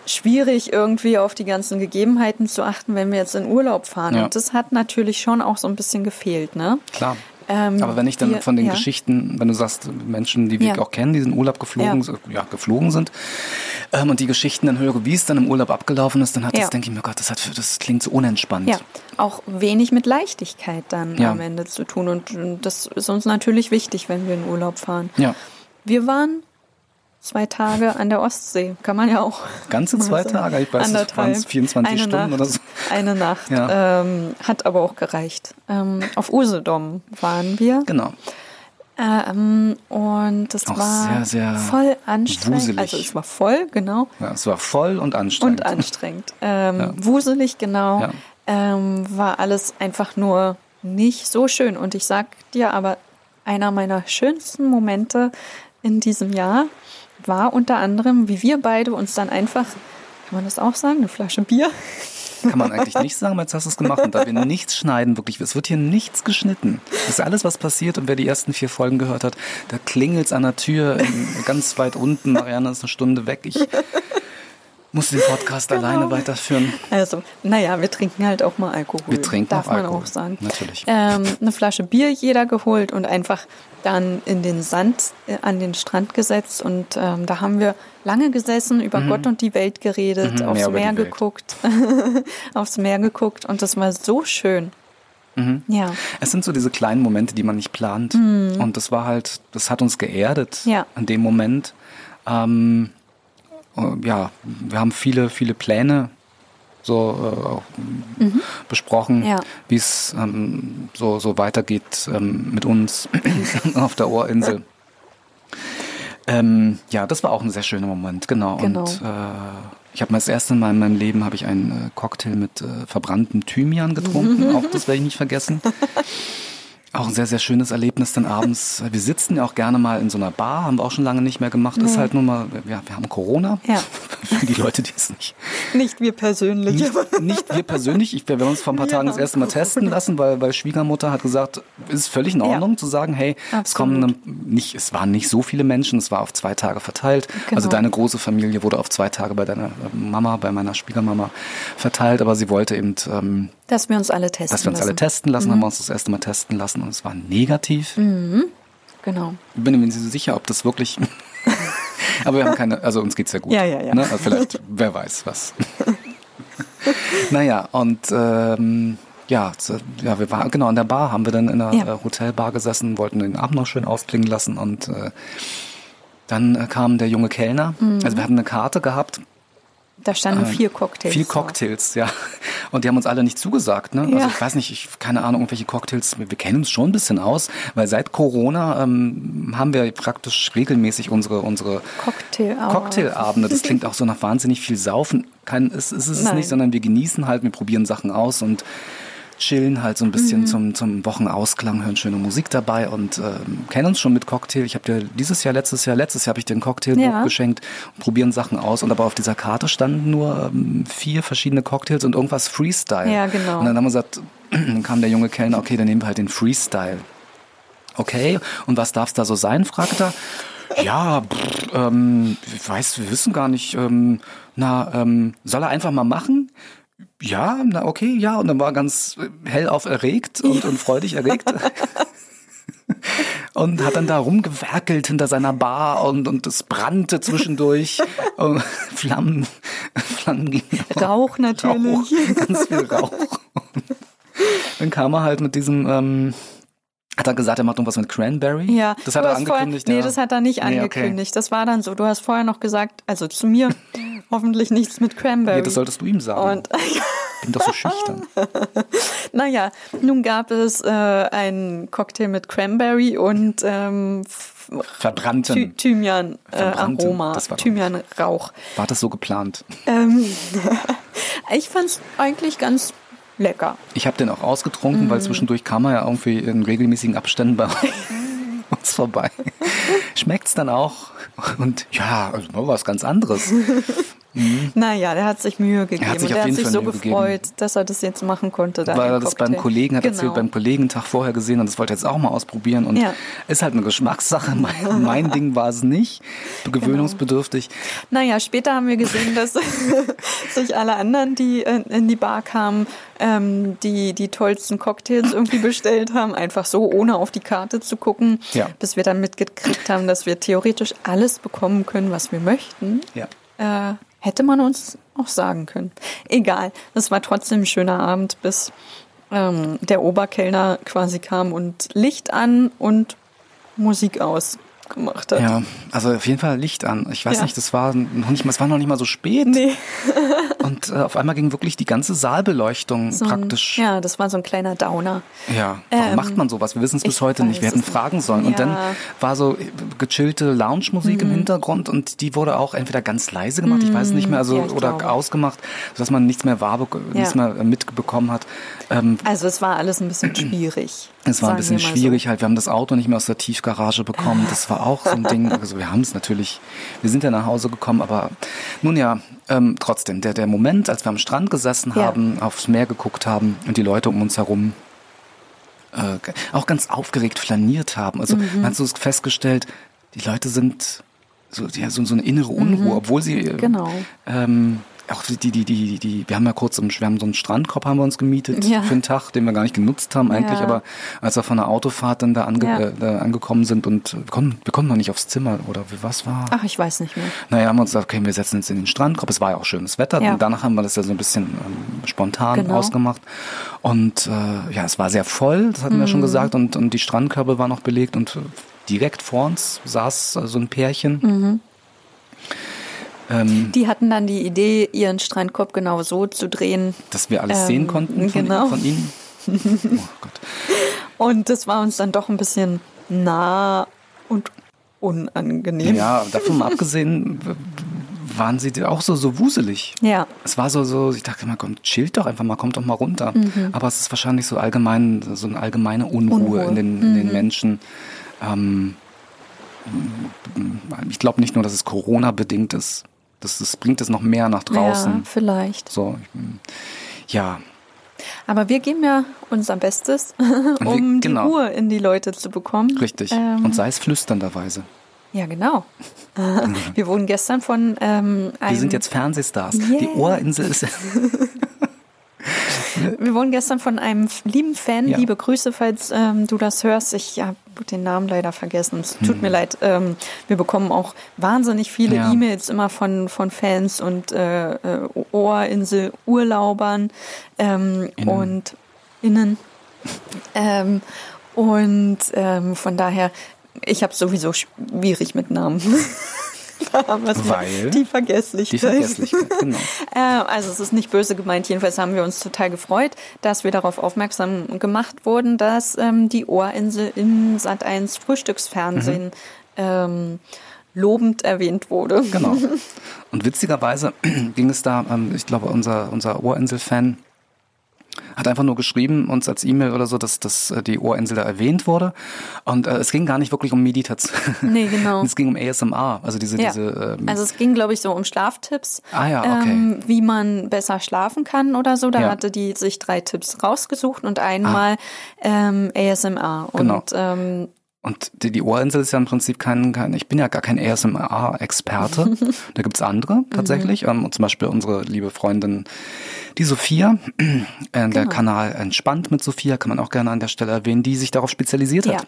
Speaker 1: schwierig irgendwie auf die ganzen Gegebenheiten zu achten, wenn wir jetzt in Urlaub fahren. Ja. Und das hat natürlich schon auch so ein bisschen gefehlt, ne?
Speaker 2: Klar. Ähm, Aber wenn ich dann von den ja. Geschichten, wenn du sagst, Menschen, die wir ja. auch kennen, die in Urlaub geflogen, ja. ja geflogen sind, ähm, und die Geschichten dann höre, wie es dann im Urlaub abgelaufen ist, dann hat das, denke ich mir, Gott, das, hat, das klingt so unentspannt. Ja,
Speaker 1: auch wenig mit Leichtigkeit dann am Ende zu tun. Und das ist uns natürlich wichtig, wenn wir in Urlaub fahren.
Speaker 2: Ja.
Speaker 1: Wir waren zwei Tage an der Ostsee. Kann man ja auch.
Speaker 2: Ganze zwei sagen. Tage? Ich weiß nicht, waren es 24 eine Stunden
Speaker 1: Nacht,
Speaker 2: oder so?
Speaker 1: Eine <laughs> Nacht. Ja. Ähm, hat aber auch gereicht. Ähm, auf Usedom waren wir.
Speaker 2: Genau.
Speaker 1: Ähm, und das auch war sehr, sehr voll anstrengend. Wuselig. Also es war voll, genau.
Speaker 2: Ja, es war voll und anstrengend.
Speaker 1: Und anstrengend. Ähm, ja. Wuselig, genau. Ähm, war alles einfach nur nicht so schön. Und ich sag dir aber, einer meiner schönsten Momente in diesem Jahr war unter anderem, wie wir beide uns dann einfach, kann man das auch sagen, eine Flasche Bier?
Speaker 2: Kann man eigentlich nicht sagen, jetzt hast du es gemacht. Und da wir <laughs> nichts schneiden, wirklich, es wird hier nichts geschnitten. Das ist alles, was passiert. Und wer die ersten vier Folgen gehört hat, da klingelt es an der Tür ganz weit unten. Marianne ist eine Stunde weg. Ich muss den Podcast genau. alleine weiterführen.
Speaker 1: Also, naja, wir trinken halt auch mal Alkohol.
Speaker 2: Wir trinken
Speaker 1: Darf
Speaker 2: auch Alkohol.
Speaker 1: man auch sagen.
Speaker 2: Natürlich.
Speaker 1: Ähm, eine Flasche Bier jeder geholt und einfach dann in den Sand äh, an den Strand gesetzt. Und ähm, da haben wir lange gesessen, über mhm. Gott und die Welt geredet, mhm, aufs Meer geguckt, <laughs> aufs Meer geguckt. Und das war so schön.
Speaker 2: Mhm. Ja. Es sind so diese kleinen Momente, die man nicht plant. Mhm. Und das war halt, das hat uns geerdet ja. an dem Moment. Ähm, äh, ja, wir haben viele, viele Pläne so äh, mhm. besprochen, ja. wie es ähm, so, so weitergeht ähm, mit uns <laughs> auf der Ohrinsel. Ähm, ja, das war auch ein sehr schöner Moment, genau. genau. Und äh, ich habe mal das erste Mal in meinem Leben habe ich einen äh, Cocktail mit äh, verbranntem Thymian getrunken. auch das werde ich nicht vergessen. <laughs> Auch ein sehr, sehr schönes Erlebnis dann abends. <laughs> Wir sitzen ja auch gerne mal in so einer Bar, haben wir auch schon lange nicht mehr gemacht. Nee. Ist halt nur mal, ja, wir haben Corona. Ja. <laughs> Für die Leute, die es nicht.
Speaker 1: Nicht wir persönlich.
Speaker 2: Nicht, nicht wir persönlich. Ich, wir haben uns vor ein paar Tagen ja. das erste Mal testen lassen, weil, weil Schwiegermutter hat gesagt, ist völlig in Ordnung ja. zu sagen, hey, Absolut. es kommen nicht, es waren nicht so viele Menschen, es war auf zwei Tage verteilt. Genau. Also deine große Familie wurde auf zwei Tage bei deiner Mama, bei meiner Schwiegermama verteilt, aber sie wollte eben, ähm,
Speaker 1: dass wir uns alle testen
Speaker 2: Dass wir uns
Speaker 1: lassen.
Speaker 2: alle testen lassen, mhm. haben wir uns das erste Mal testen lassen und es war negativ.
Speaker 1: Mhm. Genau.
Speaker 2: Ich bin mir nicht so sicher, ob das wirklich. <laughs> Aber wir haben keine, also uns geht's ja gut.
Speaker 1: Ja, ja, ja.
Speaker 2: Ne? Also vielleicht, <laughs> wer weiß was. <laughs> naja, und ähm, ja, ja, wir waren genau in der Bar, haben wir dann in der ja. Äh, Hotelbar gesessen, wollten den Abend noch schön ausklingen lassen und äh, dann äh, kam der junge Kellner. Mhm. Also wir hatten eine Karte gehabt
Speaker 1: da standen ähm, vier Cocktails.
Speaker 2: Vier Cocktails, so. ja. Und die haben uns alle nicht zugesagt. Ne? Also ja. Also ich weiß nicht, ich keine Ahnung, irgendwelche Cocktails. Wir, wir kennen uns schon ein bisschen aus, weil seit Corona ähm, haben wir praktisch regelmäßig unsere unsere
Speaker 1: Cocktailabende.
Speaker 2: Cocktailabende. Das klingt auch so nach wahnsinnig viel Saufen. Kein, ist, ist es Nein. nicht, sondern wir genießen halt, wir probieren Sachen aus und chillen halt so ein bisschen mhm. zum, zum Wochenausklang, hören schöne Musik dabei und äh, kennen uns schon mit Cocktail. Ich habe dir dieses Jahr, letztes Jahr, letztes Jahr habe ich dir ein Cocktailbuch ja. geschenkt probieren Sachen aus. Und aber auf dieser Karte standen nur ähm, vier verschiedene Cocktails und irgendwas Freestyle.
Speaker 1: Ja, genau.
Speaker 2: Und dann haben wir gesagt, <clears throat> dann kam der junge Kellner, okay, dann nehmen wir halt den Freestyle. Okay, und was darf es da so sein, fragt er. Ja, pff, ähm, ich weiß, wir wissen gar nicht. Ähm, na, ähm, soll er einfach mal machen? Ja, na okay, ja. Und dann war ganz hellauf erregt und, und freudig erregt. <laughs> und hat dann da rumgewerkelt hinter seiner Bar und, und es brannte zwischendurch. <laughs> Flammen, Flammen gingen.
Speaker 1: Rauch natürlich.
Speaker 2: Rauch, ganz viel Rauch. <laughs> dann kam er halt mit diesem, ähm, hat er gesagt, er macht irgendwas mit Cranberry?
Speaker 1: Ja,
Speaker 2: das hat er angekündigt.
Speaker 1: Vorher, nee,
Speaker 2: ja.
Speaker 1: das hat er nicht
Speaker 2: Nee, okay.
Speaker 1: angekündigt. Das war dann so. Du hast vorher noch gesagt, also zu mir <laughs> hoffentlich nichts mit Cranberry.
Speaker 2: Nee, das solltest du ihm sagen.
Speaker 1: Und
Speaker 2: Bin doch so schüchtern. <laughs>
Speaker 1: naja, nun gab es äh, einen Cocktail mit Cranberry und ähm,
Speaker 2: Verbrannten.
Speaker 1: Thymian äh,
Speaker 2: Verbrannten,
Speaker 1: Aroma, Thymian Rauch.
Speaker 2: War das so geplant?
Speaker 1: Ähm, <laughs> ich fand's eigentlich ganz lecker.
Speaker 2: Ich habe den auch ausgetrunken,
Speaker 1: Mhm.
Speaker 2: weil zwischendurch kam er ja irgendwie in regelmäßigen Abständen bei <laughs> uns vorbei. Schmeckt's dann auch? Und ja, also mal was ganz anderes.
Speaker 1: Naja, der hat sich Mühe gegeben
Speaker 2: sich
Speaker 1: und
Speaker 2: auf
Speaker 1: er hat sich
Speaker 2: Fall
Speaker 1: so
Speaker 2: Mühe
Speaker 1: gefreut, dass er das jetzt machen konnte. Da
Speaker 2: weil er das beim. Kollegen hat
Speaker 1: genau.
Speaker 2: erzählt, beim Kollegen einen Tag vorher gesehen und das wollte er jetzt auch mal ausprobieren und
Speaker 1: Ja.
Speaker 2: ist halt eine Geschmackssache. <laughs> Mein, mein Ding war es nicht, gewöhnungsbedürftig.
Speaker 1: Naja, später haben wir gesehen, dass <laughs> sich alle anderen, die in die Bar kamen, ähm, die die tollsten Cocktails irgendwie bestellt haben, einfach so, ohne auf die Karte zu gucken,
Speaker 2: Ja.
Speaker 1: bis wir dann mitgekriegt haben, dass wir theoretisch alles bekommen können, was wir möchten.
Speaker 2: Ja.
Speaker 1: Äh, hätte man uns auch sagen können. Egal, es war trotzdem ein schöner Abend, bis ähm, der Oberkellner quasi kam und Licht an und Musik aus gemacht hat.
Speaker 2: Ja, also auf jeden Fall Licht an. Ich weiß
Speaker 1: Ja.
Speaker 2: nicht, das war noch nicht mal, es war noch nicht mal so spät.
Speaker 1: Nee.
Speaker 2: Und äh, auf einmal ging wirklich die ganze Saalbeleuchtung
Speaker 1: So ein-
Speaker 2: praktisch.
Speaker 1: Ja, das war so ein kleiner Downer.
Speaker 2: Ja, warum
Speaker 1: Ähm,
Speaker 2: macht man sowas? Wir wissen es bis heute nicht. Wir hätten fragen sollen. Und dann
Speaker 1: Ja. Mhm.
Speaker 2: war so gechillte Lounge-Musik im Hintergrund und die wurde auch entweder ganz leise gemacht, ich weiß nicht mehr, also
Speaker 1: Ja, ich
Speaker 2: oder
Speaker 1: glaube.
Speaker 2: ausgemacht, sodass man nichts mehr wahr, nichts mehr äh, mitbekommen hat. Ähm,
Speaker 1: Also es war alles ein bisschen schwierig.
Speaker 2: es war ein bisschen schwierig halt. Wir haben das Auto nicht mehr aus der Tiefgarage bekommen. Das war auch so ein Ding. Also wir haben es natürlich, wir sind ja nach Hause gekommen, aber nun ja, ähm, trotzdem, der, der Moment, als wir am Strand gesessen
Speaker 1: Ja.
Speaker 2: haben, aufs Meer geguckt haben und die Leute um uns herum äh, auch ganz aufgeregt flaniert haben. Also
Speaker 1: Mhm.
Speaker 2: man hat so festgestellt, die Leute sind so, ja, so, so eine innere Unruhe, obwohl sie äh,
Speaker 1: Mhm. Genau.
Speaker 2: ähm, auch die, die, die, die, wir haben ja kurz, im, wir haben so einen Strandkorb haben wir uns gemietet
Speaker 1: Ja.
Speaker 2: für einen Tag, den wir gar nicht genutzt haben eigentlich,
Speaker 1: Ja.
Speaker 2: aber als wir von der Autofahrt dann da, ange,
Speaker 1: Ja.
Speaker 2: äh, da angekommen sind und wir konnten, wir konnten noch nicht aufs Zimmer oder was war?
Speaker 1: Ach, ich weiß nicht mehr.
Speaker 2: Naja, haben wir uns gesagt, okay, wir setzen uns in den Strandkorb. Es war ja auch schönes Wetter. Und danach haben wir das ja so ein bisschen ähm, spontan
Speaker 1: Genau.
Speaker 2: ausgemacht. Und äh, ja, es war sehr voll, das hatten wir
Speaker 1: Mhm.
Speaker 2: schon gesagt. Und, und die Strandkörbe waren noch belegt und äh, direkt vor uns saß so ein Pärchen.
Speaker 1: Mhm.
Speaker 2: Ähm,
Speaker 1: Die hatten dann die Idee, ihren Strandkorb genau so zu drehen.
Speaker 2: dass wir alles
Speaker 1: Ähm,
Speaker 2: sehen konnten von,
Speaker 1: genau.
Speaker 2: von ihnen. <laughs> Oh Gott.
Speaker 1: Und das war uns dann doch ein bisschen nah und unangenehm.
Speaker 2: Ja, davon mal abgesehen waren sie auch so, so wuselig.
Speaker 1: Ja.
Speaker 2: Es war so, so, ich dachte immer, komm, chillt doch einfach mal, kommt doch mal runter.
Speaker 1: Mhm.
Speaker 2: Aber es ist wahrscheinlich so allgemein, so eine allgemeine Unruhe,
Speaker 1: Unruhe.
Speaker 2: in den,
Speaker 1: Mhm.
Speaker 2: den Menschen. Ähm, ich glaube nicht nur, dass es Corona-bedingt ist. Das, das bringt es noch mehr nach
Speaker 1: Ja,
Speaker 2: draußen.
Speaker 1: vielleicht.
Speaker 2: So, ich- ja,
Speaker 1: Aber wir geben ja unser Bestes, <laughs> um die
Speaker 2: genau.
Speaker 1: Ruhe in die Leute zu bekommen.
Speaker 2: richtig.
Speaker 1: Ähm,
Speaker 2: Und sei es flüsternderweise.
Speaker 1: ja, genau. <laughs> wir wurden gestern von ähm, einem,
Speaker 2: Wir sind jetzt Fernsehstars.
Speaker 1: Yeah.
Speaker 2: Die Ohrinsel ist. <laughs>
Speaker 1: wir wurden gestern von einem lieben Fan,
Speaker 2: Ja.
Speaker 1: liebe Grüße, falls ähm, du das hörst. Ich habe den Namen leider vergessen. Es tut mir leid. Ähm, wir bekommen auch wahnsinnig viele
Speaker 2: Hm. Ja.
Speaker 1: E-Mails immer von, von Fans und äh, äh, Ohrinsel-Urlaubern ähm,
Speaker 2: Innen.
Speaker 1: und innen. Ähm, und ähm, von daher, ich habe sowieso schwierig mit Namen. <laughs> <laughs> da haben wir es mal.
Speaker 2: Weil?
Speaker 1: Die Vergesslichkeit.
Speaker 2: Die Vergesslichkeit, genau. <laughs>
Speaker 1: Äh, also es ist nicht böse gemeint. Jedenfalls haben wir uns total gefreut, dass wir darauf aufmerksam gemacht wurden, dass ähm, die Ohrinsel in Sat1 Frühstücksfernsehen ähm, lobend erwähnt wurde.
Speaker 2: Genau. <laughs> Und witzigerweise <clears throat> ging es da, ähm, ich glaube, unser, unser Ohrinsel-Fan hat einfach nur geschrieben, uns als E-Mail oder so, dass, dass äh, die Ohrinsel da erwähnt wurde. Und äh, es ging gar nicht wirklich um Meditation. <laughs>
Speaker 1: Nee, genau.
Speaker 2: es ging um ASMR, also diese,
Speaker 1: Ja.
Speaker 2: diese ähm,
Speaker 1: Also es ging, glaube ich, so um Schlaftipps,
Speaker 2: Ah ja, okay.
Speaker 1: ähm, wie man besser schlafen kann oder so. Da
Speaker 2: Ja.
Speaker 1: hatte die sich drei Tipps rausgesucht und einmal ähm, ASMR. Und
Speaker 2: Genau.
Speaker 1: ähm,
Speaker 2: Und die, die Ohrinsel ist ja im Prinzip kein, kein ich bin ja gar kein ASMR-Experte. <laughs> da gibt's andere tatsächlich. Ähm, und zum Beispiel unsere liebe Freundin, die Sophia, äh, der
Speaker 1: Genau.
Speaker 2: Kanal Entspannt mit Sophia, kann man auch gerne an der Stelle erwähnen, die sich darauf spezialisiert
Speaker 1: ja.
Speaker 2: hat.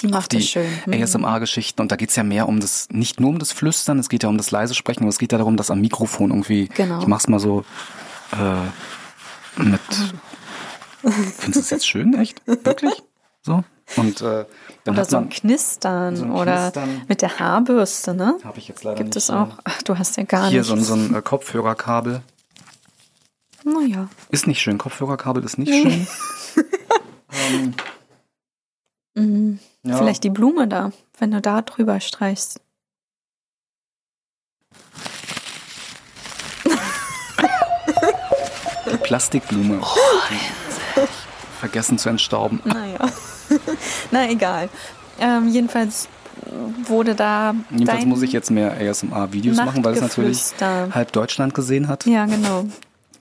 Speaker 1: Die macht
Speaker 2: die
Speaker 1: es schön. Mhm.
Speaker 2: ASMR-Geschichten. Und da geht's ja mehr um das, nicht nur um das Flüstern, es geht ja um das leise Sprechen, aber es geht ja darum, dass am Mikrofon irgendwie,
Speaker 1: Genau.
Speaker 2: ich mach's mal so äh, mit. Findest du es jetzt schön, echt? Wirklich? <laughs> So? Und äh, dann
Speaker 1: Oder so ein. Knistern
Speaker 2: so ein
Speaker 1: oder
Speaker 2: Knistern.
Speaker 1: mit der Haarbürste, ne?
Speaker 2: Habe ich jetzt leider
Speaker 1: Gibt
Speaker 2: nicht.
Speaker 1: es
Speaker 2: äh,
Speaker 1: auch. Ach, du hast ja gar
Speaker 2: Hier
Speaker 1: nicht.
Speaker 2: so ein, so ein äh, Kopfhörerkabel.
Speaker 1: Naja.
Speaker 2: Ist nicht schön. Kopfhörerkabel ist nicht schön. <laughs> ähm,
Speaker 1: Mhm.
Speaker 2: ja.
Speaker 1: Vielleicht die Blume da, wenn du da drüber streichst.
Speaker 2: Die Plastikblume. Vergessen zu entstauben.
Speaker 1: Naja. <laughs> Na egal. Ähm, jedenfalls wurde da.
Speaker 2: Jedenfalls muss ich jetzt mehr ASMR-Videos machen, weil es natürlich halb Deutschland gesehen hat.
Speaker 1: Ja, genau.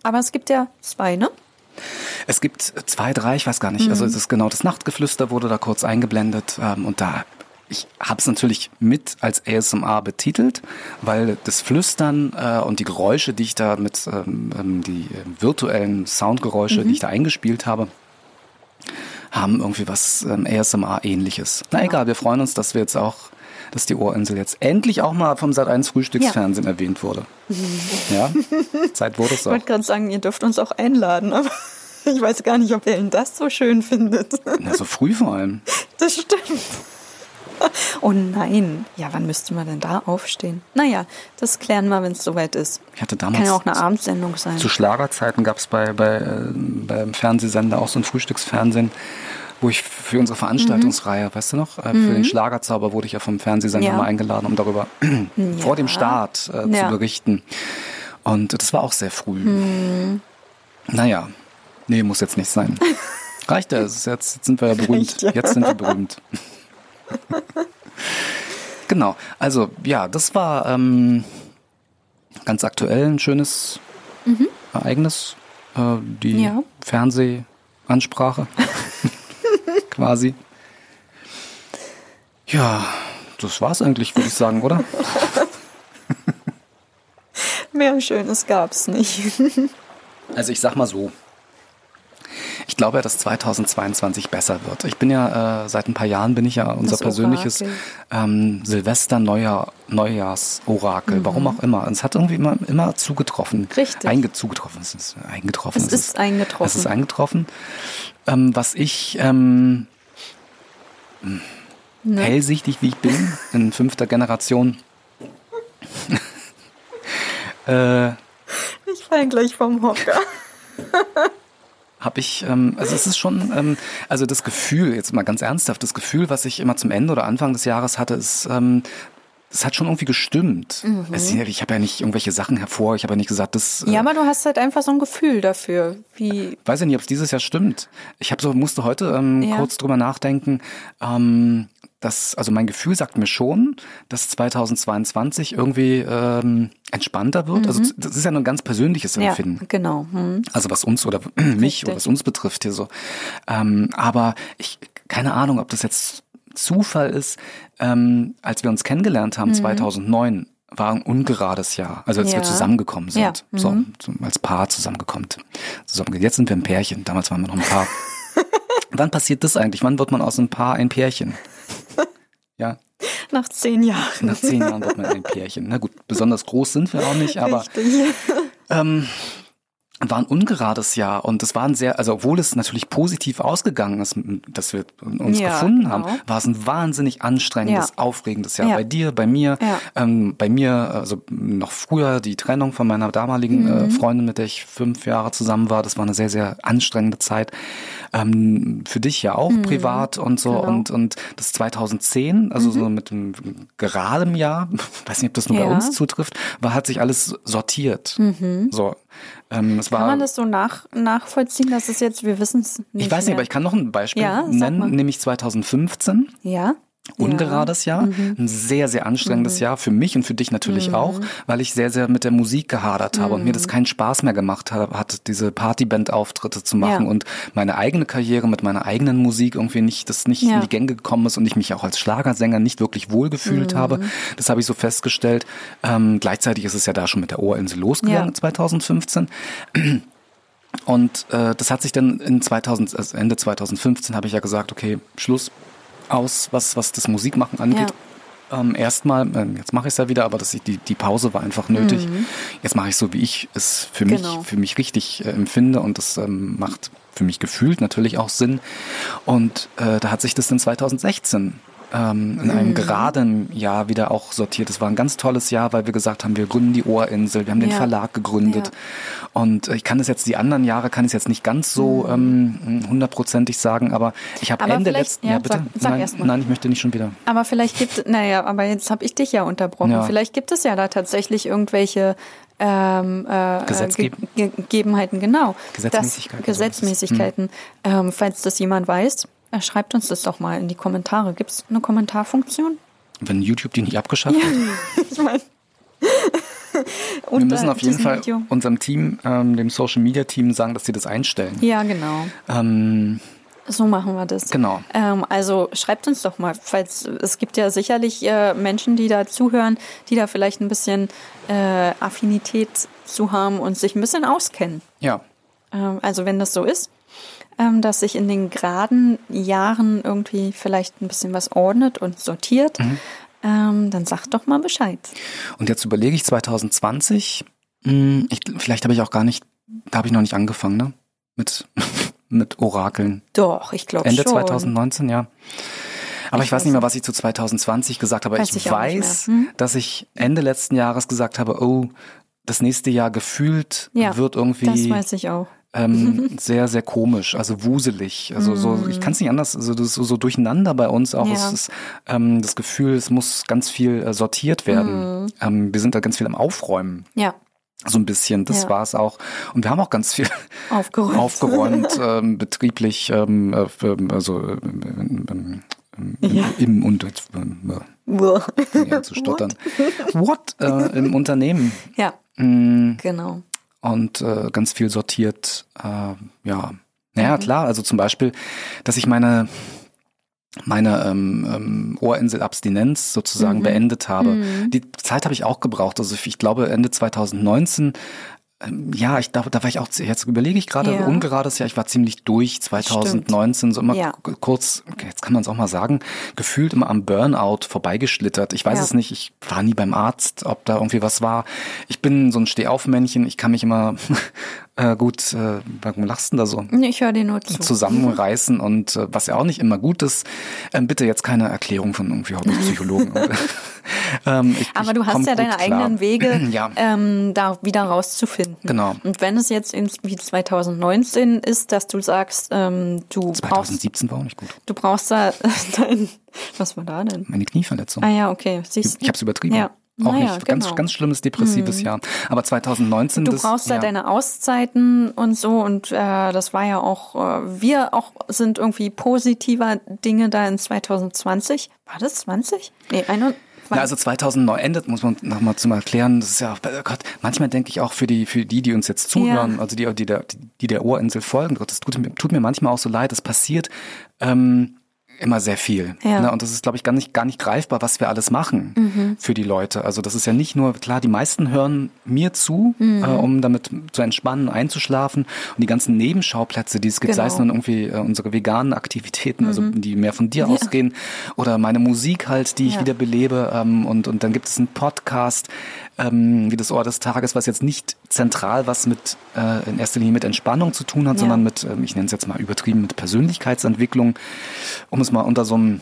Speaker 1: Aber es gibt ja zwei, ne?
Speaker 2: Es gibt zwei, drei, ich weiß gar nicht.
Speaker 1: Mhm.
Speaker 2: Also es ist genau das Nachtgeflüster wurde da kurz eingeblendet ähm, und da ich habe es natürlich mit als ASMR betitelt, weil das Flüstern äh, und die Geräusche, die ich da mit ähm, ähm, die äh, virtuellen Soundgeräusche,
Speaker 1: Mhm.
Speaker 2: die ich da eingespielt habe, haben irgendwie was ähm, ASMR-ähnliches. Na egal, wir freuen uns, dass wir jetzt auch, dass die Ohrinsel jetzt endlich auch mal vom Sat1 Frühstücksfernsehen erwähnt wurde. <laughs> Ja, Zeit wurde es
Speaker 1: Ich
Speaker 2: auch.
Speaker 1: wollte gerade sagen, ihr dürft uns auch einladen, aber <laughs> ich weiß gar nicht, ob ihr das so schön findet.
Speaker 2: Na, so früh vor allem. <laughs>
Speaker 1: Das stimmt. <laughs> Oh nein. Ja, wann müsste man denn da aufstehen? Naja, das klären wir, wenn es soweit ist.
Speaker 2: Ich hatte
Speaker 1: Kann
Speaker 2: damals
Speaker 1: ja auch eine Abendsendung sein.
Speaker 2: zu Schlagerzeiten gab es bei, bei, äh, beim Fernsehsender auch so ein Frühstücksfernsehen, wo ich für unsere Veranstaltungsreihe, weißt du noch, äh, für den Schlagerzauber wurde ich ja vom Fernsehsender
Speaker 1: Mhm. Ja.
Speaker 2: mal eingeladen, um darüber <clears throat> vor dem Start äh,
Speaker 1: Ja.
Speaker 2: zu berichten. Und das war auch sehr früh.
Speaker 1: Mhm.
Speaker 2: Naja, nee, muss jetzt nicht sein. <laughs> Reicht ja, jetzt, jetzt sind wir ja berühmt.
Speaker 1: Ja.
Speaker 2: Jetzt sind wir berühmt. <laughs> <laughs> genau, also ja, das war ähm, ganz aktuell ein schönes Ereignis. Äh, die
Speaker 1: Mhm. Ja.
Speaker 2: Fernsehansprache <laughs> quasi. Ja, das war's eigentlich, würde ich sagen, oder? <laughs>
Speaker 1: Mehr Schönes gab's nicht.
Speaker 2: Also ich sag mal so. Ich glaube ja, dass 2022 besser wird. Ich bin ja äh, seit ein paar Jahren bin ich ja unser
Speaker 1: Das
Speaker 2: persönliches
Speaker 1: Orakel.
Speaker 2: ähm, Silvester Neujahr Neujahrsorakel. Warum auch immer. Und es hat irgendwie immer immer zugetroffen.
Speaker 1: Mhm. Richtig.
Speaker 2: Einge zugetroffen. Es ist eingetroffen.
Speaker 1: Es ist eingetroffen.
Speaker 2: Es ist eingetroffen. Ähm, was ich ähm,
Speaker 1: Ne?
Speaker 2: hellsichtig wie ich bin in fünfter Generation. <laughs> äh,
Speaker 1: Ich fall gleich vom Hocker. <laughs>
Speaker 2: habe ich, ähm, also es ist schon, ähm, also das Gefühl, jetzt mal ganz ernsthaft, das Gefühl, was ich immer zum Ende oder Anfang des Jahres hatte, ist, ähm, es hat schon irgendwie gestimmt.
Speaker 1: Mhm.
Speaker 2: Es, ich habe ja nicht irgendwelche Sachen hervor, ich habe ja nicht gesagt, das.
Speaker 1: Ja,
Speaker 2: äh,
Speaker 1: aber du hast halt einfach so ein Gefühl dafür, wie.
Speaker 2: weiß ja nicht, ob es dieses Jahr stimmt. Ich habe so musste heute ähm,
Speaker 1: Ja.
Speaker 2: kurz drüber nachdenken. Ähm, dass, also mein Gefühl sagt mir schon, dass 2022 irgendwie ähm, entspannter wird. Also das ist ja nur ein ganz persönliches
Speaker 1: Mhm. Ja,
Speaker 2: Empfinden.
Speaker 1: genau. Hm.
Speaker 2: Also was uns oder <clears throat> mich
Speaker 1: Richtig.
Speaker 2: oder was uns betrifft hier so. Ähm, aber ich, keine Ahnung, ob das jetzt Zufall ist. Ähm, als wir uns kennengelernt haben, 2009, war ein ungerades Jahr. Also als wir
Speaker 1: Mhm. Ja.
Speaker 2: zusammengekommen sind.
Speaker 1: Ja,
Speaker 2: So,
Speaker 1: mhm.
Speaker 2: so als Paar zusammengekommen. zusammen. Jetzt sind wir ein Pärchen. Damals waren wir noch ein Paar. <laughs> Wann passiert das eigentlich? Wann wird man aus einem Paar ein Pärchen? <laughs> Ja,
Speaker 1: Nach zehn Jahren.
Speaker 2: nach zehn Jahren wird man ein Pärchen. Na gut, besonders groß sind wir auch nicht, aber ähm, war ein ungerades Jahr und es war ein sehr, also obwohl es natürlich positiv ausgegangen ist, dass wir uns
Speaker 1: Ja,
Speaker 2: gefunden
Speaker 1: genau.
Speaker 2: haben, war es ein wahnsinnig anstrengendes,
Speaker 1: Ja.
Speaker 2: aufregendes Jahr.
Speaker 1: Ja.
Speaker 2: Bei dir, bei mir, ähm, bei mir, also noch früher die Trennung von meiner damaligen
Speaker 1: Mhm.
Speaker 2: äh, Freundin, mit der ich fünf Jahre zusammen war, das war eine sehr, sehr anstrengende Zeit. Ähm, für dich ja auch privat und so
Speaker 1: Genau.
Speaker 2: und, und das 2010, also so mit einem geradem Jahr, <laughs> weiß nicht, ob das nur bei
Speaker 1: Mhm.
Speaker 2: Uns zutrifft, war, hat sich alles sortiert. So, ähm, es war,
Speaker 1: Kann man das so nach, nachvollziehen, dass es jetzt, wir wissen es nicht.
Speaker 2: ich weiß nicht,
Speaker 1: mehr.
Speaker 2: aber ich kann noch ein Beispiel
Speaker 1: Ja,
Speaker 2: nennen, nämlich 2015.
Speaker 1: Ja?
Speaker 2: Ungerades Jahr,
Speaker 1: Mhm.
Speaker 2: ein sehr, sehr anstrengendes Jahr für mich und für dich natürlich auch, weil ich sehr, sehr mit der Musik gehadert habe und mir
Speaker 1: Mhm.
Speaker 2: das keinen Spaß mehr gemacht hat, hat diese Partyband-Auftritte zu machen
Speaker 1: Ja.
Speaker 2: und meine eigene Karriere mit meiner eigenen Musik irgendwie nicht, das nicht
Speaker 1: Ja.
Speaker 2: in die Gänge gekommen ist und ich mich auch als Schlagersänger nicht wirklich wohlgefühlt
Speaker 1: Mhm.
Speaker 2: habe. Das habe ich so festgestellt. Ähm, gleichzeitig ist es ja da schon mit der Ohrinsel losgegangen,
Speaker 1: Ja.
Speaker 2: 2015. Und äh, das hat sich dann in 2000, also Ende 2015 habe ich ja gesagt, okay, Schluss, aus, was, was das Musikmachen angeht. Ja. Ähm, erstmal, äh, jetzt mache ich es ja wieder, aber das, die, die Pause war einfach nötig. Mhm. Jetzt mache ich so, wie ich es für mich, genau. für mich richtig äh, empfinde und das ähm, macht für mich gefühlt natürlich auch Sinn. Und äh, da hat sich das in 2016 ähm, in einem mhm. geraden Jahr wieder auch sortiert. Es war ein ganz tolles Jahr, weil wir gesagt haben, wir gründen die Ohrinsel, wir haben ja. den Verlag gegründet. Ja. Und ich kann es jetzt, die anderen Jahre kann ich es jetzt nicht ganz so mhm. ähm, hundertprozentig sagen, aber ich habe Ende letzten
Speaker 1: ja, bitte. Sag, sag
Speaker 2: nein, nein, ich möchte nicht schon wieder.
Speaker 1: Aber vielleicht gibt, naja, aber jetzt habe ich dich ja unterbrochen. Vielleicht gibt es ja da tatsächlich irgendwelche ähm, äh, Gegebenheiten, genau.
Speaker 2: Gesetzmäßigkeiten.
Speaker 1: Das, Gesetzmäßigkeiten. Hm. Ähm, falls das jemand weiß, äh, schreibt uns das doch mal in die Kommentare. Gibt es eine Kommentarfunktion?
Speaker 2: Wenn YouTube die nicht abgeschafft hat? <laughs> ich meine. <laughs> Wir müssen auf jeden Fall Video. unserem Team, ähm, dem Social Media Team, sagen, dass sie das einstellen.
Speaker 1: Ja, genau. Ähm, so machen wir das.
Speaker 2: Genau.
Speaker 1: Ähm, also schreibt uns doch mal, falls es gibt ja sicherlich äh, Menschen, die da zuhören, die da vielleicht ein bisschen äh, Affinität zu haben und sich ein bisschen auskennen.
Speaker 2: Ja.
Speaker 1: Ähm, also wenn das so ist, ähm, dass sich in den geraden Jahren irgendwie vielleicht ein bisschen was ordnet und sortiert, mhm. ähm, dann sagt doch mal Bescheid.
Speaker 2: Und jetzt überlege ich 2020, mh, hm, ich, vielleicht habe ich auch gar nicht, da habe ich noch nicht angefangen, ne? Mit, <laughs> mit Orakeln.
Speaker 1: Doch, ich glaube schon.
Speaker 2: Ende 2019, ja. Aber ich, ich weiß nicht mehr, was ich zu 2020 gesagt habe. Weiß ich, ich weiß, hm? dass ich Ende letzten Jahres gesagt habe, oh, das nächste Jahr gefühlt ja, wird irgendwie. Ähm, <laughs> sehr, sehr komisch, also wuselig. Also so, ich kann es nicht anders, also das ist so, so durcheinander bei uns auch. Ja. Es ist ähm, das Gefühl, es muss ganz viel äh, sortiert werden. Mhm. Ähm, wir sind da ganz viel am Aufräumen.
Speaker 1: Ja.
Speaker 2: So ein bisschen, das ja. war es auch. Und wir haben auch ganz viel <laughs>
Speaker 1: aufgeräumt,
Speaker 2: aufgeräumt <laughs> ähm, betrieblich, ähm, äh, ähm, also äh, ähm, ja. im, und äh, zu stottern. What? Äh, Im Unternehmen.
Speaker 1: Ja. Mhm. Genau
Speaker 2: und äh, ganz viel sortiert. Äh, ja, naja, mhm. klar, also zum Beispiel, dass ich meine meine ähm, ähm, Ohrinsel-Abstinenz sozusagen mhm. beendet habe. Mhm. Die Zeit habe ich auch gebraucht. Also ich glaube Ende 2019 ähm, ja, ich glaube, da war ich auch, jetzt überlege ich gerade, ja. ungerades Jahr, ich war ziemlich durch 2019, Stimmt. so immer ja. kurz, jetzt kann man es auch mal sagen, gefühlt immer am Burnout vorbeigeschlittert. Ich weiß ja. es nicht, ich war nie beim Arzt, ob da irgendwie was war. Ich bin so ein Stehaufmännchen, ich kann mich immer äh, gut, äh, warum lachst du da so?
Speaker 1: Ich höre dir nur zu.
Speaker 2: Zusammenreißen und äh, was ja auch nicht immer gut ist. Ähm, bitte jetzt keine Erklärung von irgendwie Hobbypsychologen. <laughs> <laughs>
Speaker 1: ähm, ich, Aber du hast ja deine klar. eigenen Wege, <clears throat> ja. ähm, da wieder rauszufinden.
Speaker 2: Genau.
Speaker 1: Und wenn es jetzt wie 2019 ist, dass du sagst, ähm, du
Speaker 2: 2017 brauchst, war auch nicht gut.
Speaker 1: Du brauchst da <laughs> dein, was war da denn?
Speaker 2: Meine Knieverletzung.
Speaker 1: Ah ja, okay.
Speaker 2: Siehst ich, ich habe es übertrieben. Ja. Auch naja, nicht. Ganz, genau. ganz schlimmes depressives mhm. Jahr. Aber 2019.
Speaker 1: Du das, brauchst ja deine Auszeiten und so und äh, das war ja auch, äh, wir auch sind irgendwie positiver Dinge da in 2020. War das 20? Nee, 21.
Speaker 2: Ja, also 2009 endet, muss man nochmal zum Erklären. Das ist ja, oh Gott, manchmal denke ich auch für die, für die, die uns jetzt zuhören, ja. also die, die der, die der Ohrinsel folgen, Gott, das tut mir, tut mir manchmal auch so leid. Das passiert, ähm, immer sehr viel. Ja. Ne? Und das ist, glaube ich, gar nicht, gar nicht greifbar, was wir alles machen mhm. für die Leute. Also das ist ja nicht nur, klar, die meisten hören mir zu, mhm. äh, um damit zu entspannen, einzuschlafen. Und die ganzen Nebenschauplätze, die es gibt, genau. sei es nun irgendwie äh, unsere veganen Aktivitäten, also mhm. also die mehr von dir ja. ausgehen, oder meine Musik halt, die ich ja. wieder belebe. Ähm, und, und dann gibt es einen Podcast, ähm, wie das Ohr des Tages, was jetzt nicht zentral was mit äh, in erster Linie mit Entspannung zu tun hat, ja. sondern mit, ähm, ich nenne es jetzt mal übertrieben, mit Persönlichkeitsentwicklung, um es mal unter so einem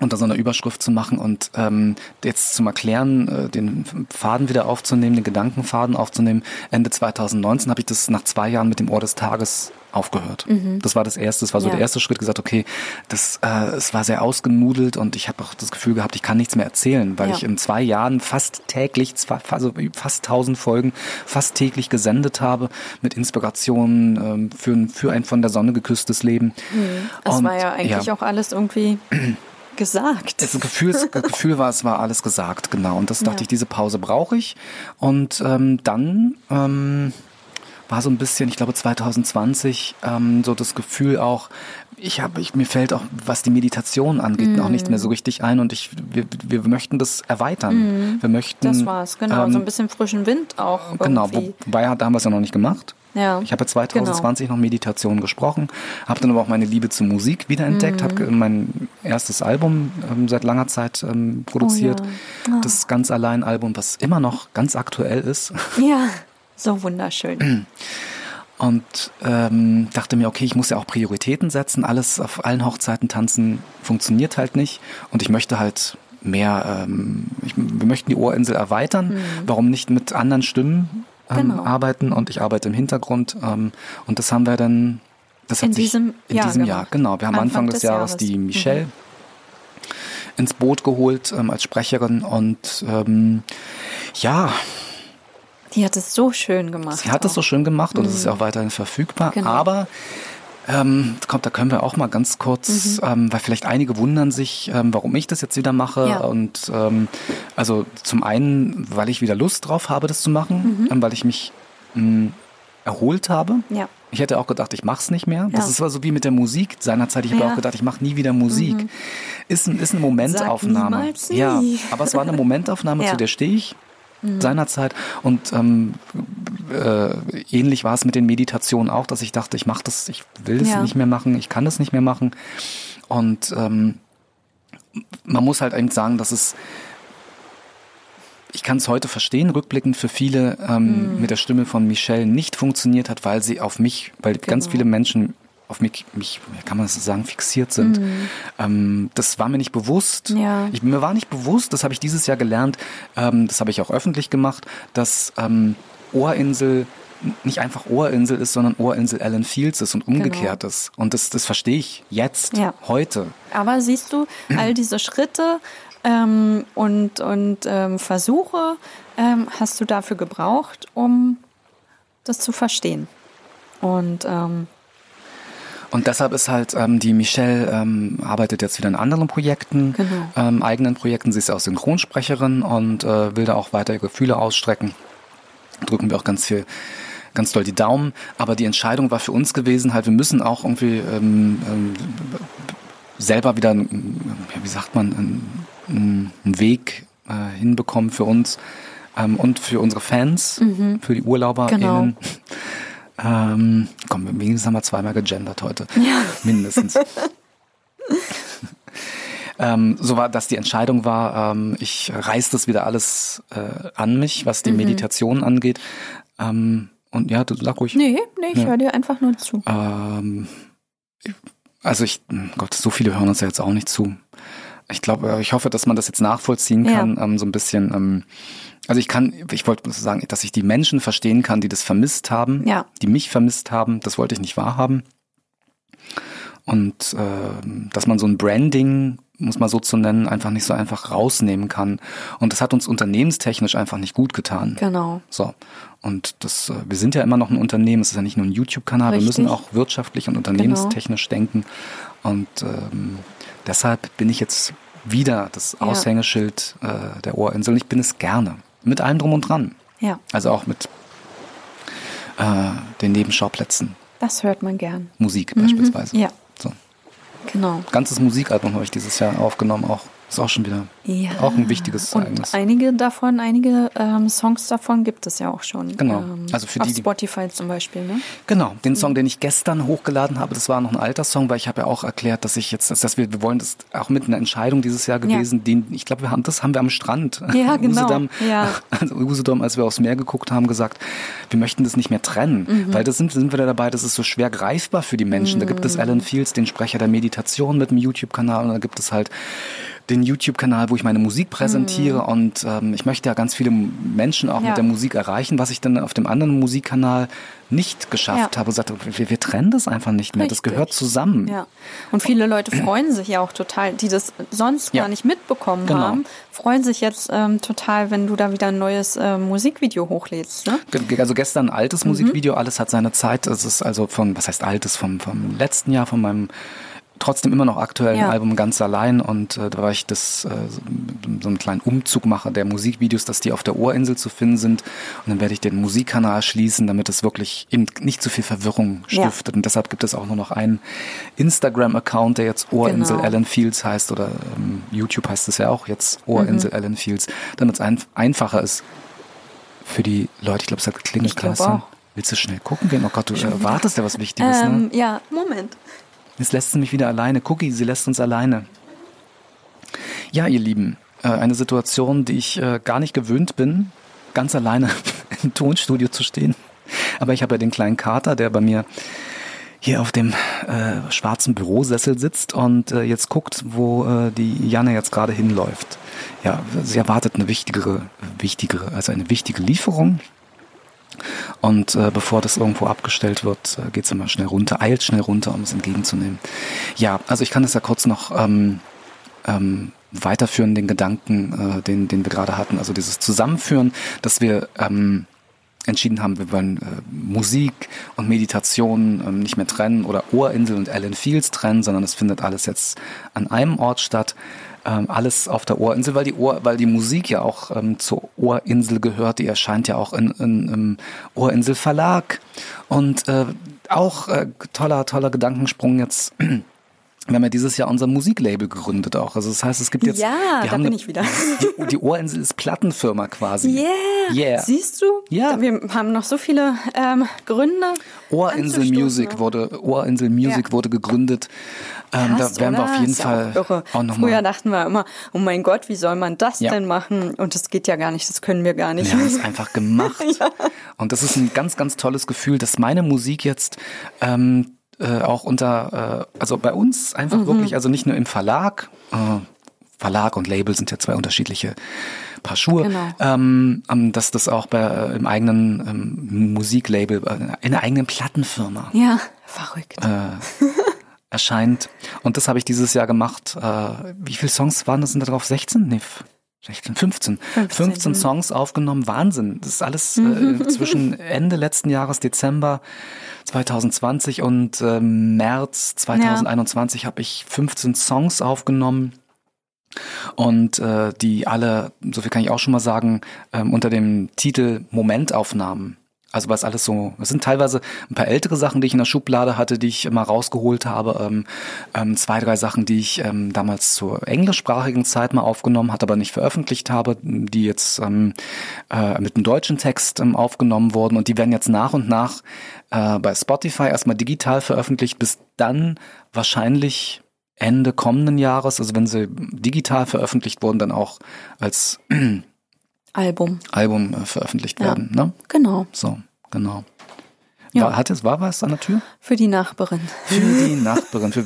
Speaker 2: unter so einer Überschrift zu machen und ähm, jetzt zum Erklären, äh, den Faden wieder aufzunehmen, den Gedankenfaden aufzunehmen. Ende 2019 habe ich das nach zwei Jahren mit dem Ohr des Tages aufgehört. Mhm. Das war das erste, das war so ja. der erste Schritt, gesagt, okay, das äh, es war sehr ausgenudelt und ich habe auch das Gefühl gehabt, ich kann nichts mehr erzählen, weil ja. ich in zwei Jahren fast täglich, also fast tausend Folgen, fast täglich gesendet habe mit Inspirationen ähm, für, für ein von der Sonne geküsstes Leben.
Speaker 1: Mhm. Das und, war ja eigentlich ja. auch alles irgendwie <clears throat> gesagt.
Speaker 2: Das Gefühl, das <laughs> Gefühl war, es war alles gesagt, genau. Und das dachte ich, diese Pause brauche ich. Und ähm, dann ähm, war so ein bisschen, ich glaube 2020, ähm, so das Gefühl auch, ich habe, ich, mir fällt auch, was die Meditation angeht, mm. auch nicht mehr so richtig ein und ich, wir, wir möchten das erweitern. Mm. Wir möchten.
Speaker 1: Das war's, genau, ähm, so ein bisschen frischen Wind auch.
Speaker 2: Genau, wobei da haben wir es ja noch nicht gemacht. Ja, ich habe 2020 genau. noch Meditation gesprochen, habe dann aber auch meine Liebe zur Musik wiederentdeckt, mhm. habe mein erstes Album ähm, seit langer Zeit ähm, produziert. Oh ja. oh. Das ganz allein Album, was immer noch ganz aktuell ist.
Speaker 1: Ja, <laughs> so wunderschön. <clears throat>
Speaker 2: Und ähm, dachte mir, okay, ich muss ja auch Prioritäten setzen. Alles auf allen Hochzeiten tanzen funktioniert halt nicht. Und ich möchte halt mehr, ähm, ich, wir möchten die Ohrinsel erweitern. Mhm. Warum nicht mit anderen Stimmen ähm, genau. arbeiten und ich arbeite im Hintergrund. Ähm, und das haben wir dann, das
Speaker 1: in hat diesem
Speaker 2: sich in Jahr diesem Jahr, genau. Wir haben Anfang, Anfang des, des Jahres, Jahres, die Michelle mhm. ins Boot geholt ähm, als Sprecherin und ähm, ja.
Speaker 1: Die hat es so schön gemacht.
Speaker 2: Sie hat es so schön gemacht und es ist ja auch mhm. weiterhin verfügbar. Genau. Aber ähm, kommt, da können wir auch mal ganz kurz, mhm. ähm, weil vielleicht einige wundern sich, ähm, warum ich das jetzt wieder mache. Ja. Und ähm, also zum einen, weil ich wieder Lust drauf habe, das zu machen, mhm. ähm, weil ich mich mh, hm, erholt habe. Ja. Ich hätte auch gedacht, ich mache es nicht mehr. Ja. Das ist so wie mit der Musik seinerzeit. Ich habe ja. auch gedacht, ich mache nie wieder Musik. Mhm. Ist, ein, ist eine Momentaufnahme. Ja, aber es war eine Momentaufnahme, <laughs> zu der stehe ich mhm. seinerzeit. Und ähm, äh, ähnlich war es mit den Meditationen auch, dass ich dachte, ich mache das, ich will das ja. nicht mehr machen, ich kann das nicht mehr machen. Und ähm, man muss halt eben sagen, dass es ich kann es heute verstehen, rückblickend für viele ähm, mhm. mit der Stimme von Michelle nicht funktioniert hat, weil sie auf mich, weil genau. ganz viele Menschen auf mich, mich, kann man das sagen, fixiert sind. Mhm. Ähm, das war mir nicht bewusst. Ja. Ich, mir war nicht bewusst, das habe ich dieses Jahr gelernt, ähm, das habe ich auch öffentlich gemacht, dass ähm, Ohrinsel nicht einfach Ohrinsel ist, sondern Ohrinsel Alan Fields ist und umgekehrt genau. ist. Und das, das verstehe ich jetzt, ja. heute.
Speaker 1: Aber siehst du, all diese Schritte ähm, und, und ähm, Versuche ähm, hast du dafür gebraucht, um das zu verstehen. Und ähm,
Speaker 2: und deshalb ist halt ähm, die Michelle ähm, arbeitet jetzt wieder in anderen Projekten, genau. ähm, eigenen Projekten. Sie ist auch Synchronsprecherin und äh, will da auch weiter ihre Gefühle ausstrecken. Drücken wir auch ganz viel ganz doll die Daumen. Aber die Entscheidung war für uns gewesen, halt, wir müssen auch irgendwie ähm, ähm, selber wieder, wie sagt man, einen, Weg äh, hinbekommen für uns ähm, und für unsere Fans, mhm. für die UrlauberInnen. Genau. Ähm, komm, wenigstens haben wir zweimal gegendert heute. Ja. <laughs> Mindestens. <laughs> ähm, so war, dass die Entscheidung war, ähm, ich reiß das wieder alles äh, an mich, was die mhm. Meditation angeht. Ähm, und ja, du sag ruhig.
Speaker 1: Nee, nee, ich ja. höre dir einfach nur zu.
Speaker 2: Ähm, also ich, Gott, so viele hören uns ja jetzt auch nicht zu. Ich glaube, ich hoffe, dass man das jetzt nachvollziehen kann, ja. ähm, so ein bisschen. Ähm, also ich kann, ich wollte sagen, dass ich die Menschen verstehen kann, die das vermisst haben, ja. die mich vermisst haben. Das wollte ich nicht wahrhaben. Und äh, dass man so ein Branding, muss man so zu nennen, einfach nicht so einfach rausnehmen kann. Und das hat uns unternehmenstechnisch einfach nicht gut getan.
Speaker 1: Genau.
Speaker 2: So. Und das, äh, wir sind ja immer noch ein Unternehmen, es ist ja nicht nur ein YouTube-Kanal, wir müssen auch wirtschaftlich und unternehmenstechnisch genau. denken. Und ähm, deshalb bin ich jetzt wieder das Aushängeschild äh, der Ohrinsel und ich bin es gerne. Mit allem drum und dran.
Speaker 1: Ja.
Speaker 2: Also auch mit äh, den Nebenschauplätzen.
Speaker 1: Das hört man gern.
Speaker 2: Musik mhm. beispielsweise.
Speaker 1: Ja. So. Genau.
Speaker 2: Ganzes Musikalbum habe ich dieses Jahr aufgenommen, auch ist auch schon wieder ja. auch ein wichtiges
Speaker 1: und Ereignis. Einige davon, einige ähm, Songs davon gibt es ja auch schon.
Speaker 2: Genau.
Speaker 1: Ähm,
Speaker 2: also für
Speaker 1: auf
Speaker 2: die,
Speaker 1: Spotify zum Beispiel, ne?
Speaker 2: Genau. Den Song, den ich gestern hochgeladen habe, das war noch ein alter Song, weil ich habe ja auch erklärt, dass ich jetzt, dass wir, wir wollen das auch mit einer Entscheidung dieses Jahr gewesen, ja. den, ich glaube, wir haben, das haben wir am Strand.
Speaker 1: Ja, <laughs> genau. Usedom,
Speaker 2: ja. <laughs> Also Usedom, als wir aufs Meer geguckt haben, gesagt, wir möchten das nicht mehr trennen, mhm. weil das sind, sind wir da dabei, das ist so schwer greifbar für die Menschen. Mhm. Da gibt es mhm. Alan Fields, den Sprecher der Meditation mit dem YouTube-Kanal und da gibt es halt den YouTube-Kanal, wo ich meine Musik präsentiere mhm. und ähm, ich möchte ja ganz viele Menschen auch ja. mit der Musik erreichen, was ich dann auf dem anderen Musikkanal nicht geschafft ja. habe. Und sagte, wir, wir, trennen das einfach nicht mehr. Richtig. Das gehört zusammen.
Speaker 1: Ja. Und viele Leute freuen sich ja auch total, die das sonst ja. gar nicht mitbekommen genau. haben, freuen sich jetzt ähm, total, wenn du da wieder ein neues äh, Musikvideo hochlädst. Ne?
Speaker 2: Also gestern ein altes mhm. Musikvideo, alles hat seine Zeit. Es ist also von, was heißt altes, vom, vom letzten Jahr, von meinem trotzdem immer noch aktuellen
Speaker 1: Ja.
Speaker 2: Album ganz allein und äh, da war ich das äh, so, so einen kleinen Umzug mache der Musikvideos, dass die auf der Ohrinsel zu finden sind und dann werde ich den Musikkanal schließen, damit es wirklich eben nicht zu viel Verwirrung
Speaker 1: Ja.
Speaker 2: stiftet und deshalb gibt es auch nur noch einen Instagram-Account, der jetzt Ohrinsel
Speaker 1: Genau.
Speaker 2: Alan Fields heißt oder ähm, YouTube heißt es ja auch jetzt Ohrinsel
Speaker 1: Mhm.
Speaker 2: Alan Fields, damit es ein, einfacher ist für die Leute. Ich glaube, es hat
Speaker 1: auch.
Speaker 2: Willst du schnell gucken gehen? Oh Gott, du erwartest ja was Wichtiges, ne?
Speaker 1: Ähm, ja, Moment.
Speaker 2: Jetzt lässt sie mich wieder alleine. Cookie, sie lässt uns alleine. Ja, ihr Lieben, äh, eine Situation, die ich äh, gar nicht gewöhnt bin, ganz alleine <laughs> im Tonstudio zu stehen. Aber ich habe ja den kleinen Kater, der bei mir hier auf dem äh, schwarzen Bürosessel sitzt und jetzt guckt, wo die Janne jetzt gerade hinläuft. Ja, sie erwartet eine wichtigere, wichtigere, also eine wichtige Lieferung. Und äh, bevor das irgendwo abgestellt wird, äh, geht sie mal schnell runter, eilt schnell runter, um es entgegenzunehmen. Ja, also ich kann das ja kurz noch ähm, ähm, weiterführen, den Gedanken, äh, den, den wir gerade hatten. Also dieses Zusammenführen, dass wir ähm, entschieden haben, wir wollen äh, Musik und Meditation ähm, nicht mehr trennen oder Ohrinsel und Alan Fields trennen, sondern es findet alles jetzt an einem Ort statt. Ähm, alles auf der Ohrinsel, weil die Ohr, weil die Musik ja auch ähm, zur Ohrinsel gehört, die erscheint ja auch in, in, im Ohrinsel Verlag. Und äh, auch äh, toller, toller Gedankensprung jetzt. Wir haben ja dieses Jahr unser Musiklabel gegründet auch. Also das heißt, es gibt jetzt.
Speaker 1: Ja,
Speaker 2: wir
Speaker 1: da
Speaker 2: haben
Speaker 1: bin
Speaker 2: eine,
Speaker 1: ich wieder. <laughs>
Speaker 2: Die, die Ohrinsel ist Plattenfirma quasi.
Speaker 1: Yeah.
Speaker 2: Yeah.
Speaker 1: Siehst du?
Speaker 2: Ja.
Speaker 1: Wir haben noch so viele ähm, Gründe.
Speaker 2: Ohrinsel Music wurde Ohrinsel Music
Speaker 1: Ja.
Speaker 2: wurde gegründet. Ähm,
Speaker 1: Krass,
Speaker 2: da werden wir
Speaker 1: oder?
Speaker 2: auf jeden
Speaker 1: Ist ja
Speaker 2: Fall
Speaker 1: auch irre.
Speaker 2: auch noch
Speaker 1: Früher dachten wir immer, oh mein Gott, wie soll man das
Speaker 2: Ja.
Speaker 1: denn machen? Und das geht ja gar nicht, das können wir gar nicht.
Speaker 2: Wir haben es einfach <laughs> gemacht. Und das ist ein ganz, ganz tolles Gefühl, dass meine Musik jetzt ähm, äh, auch unter, äh, also bei uns einfach
Speaker 1: Mhm.
Speaker 2: wirklich, also nicht nur im Verlag, äh, Verlag und Label sind ja zwei unterschiedliche Paar Schuhe,
Speaker 1: Genau.
Speaker 2: ähm, ähm, dass das auch bei, äh, im eigenen ähm, Musiklabel, äh, in der eigenen Plattenfirma
Speaker 1: ja, verrückt.
Speaker 2: äh, erscheint. Und das habe ich dieses Jahr gemacht. Wie viele Songs waren das? Sind da drauf? 16? Nee, 16, 15. 15,
Speaker 1: 15,
Speaker 2: Songs aufgenommen. Wahnsinn. Das ist alles äh, zwischen <laughs> Ende letzten Jahres, Dezember 2020 und äh, März 2021 habe ich 15 Songs aufgenommen. Und äh, die alle, so viel kann ich auch schon mal sagen, ähm, unter dem Titel Momentaufnahmen. Also was alles so, es sind teilweise ein paar ältere Sachen, die ich in der Schublade hatte, die ich mal rausgeholt habe. Ähm, ähm, zwei, drei Sachen, die ich ähm, damals zur englischsprachigen Zeit mal aufgenommen hatte, aber nicht veröffentlicht habe, die jetzt ähm, äh, mit einem deutschen Text ähm, aufgenommen wurden und die werden jetzt nach und nach äh, bei Spotify erstmal digital veröffentlicht, bis dann wahrscheinlich Ende kommenden Jahres, also wenn sie digital veröffentlicht wurden, dann auch als
Speaker 1: Album.
Speaker 2: Album äh, veröffentlicht
Speaker 1: Ja.
Speaker 2: werden. Ne?
Speaker 1: Genau.
Speaker 2: So, genau.
Speaker 1: Ja.
Speaker 2: War, hat es, war was an der Tür?
Speaker 1: Für die Nachbarin.
Speaker 2: Für die <laughs> Nachbarin, für,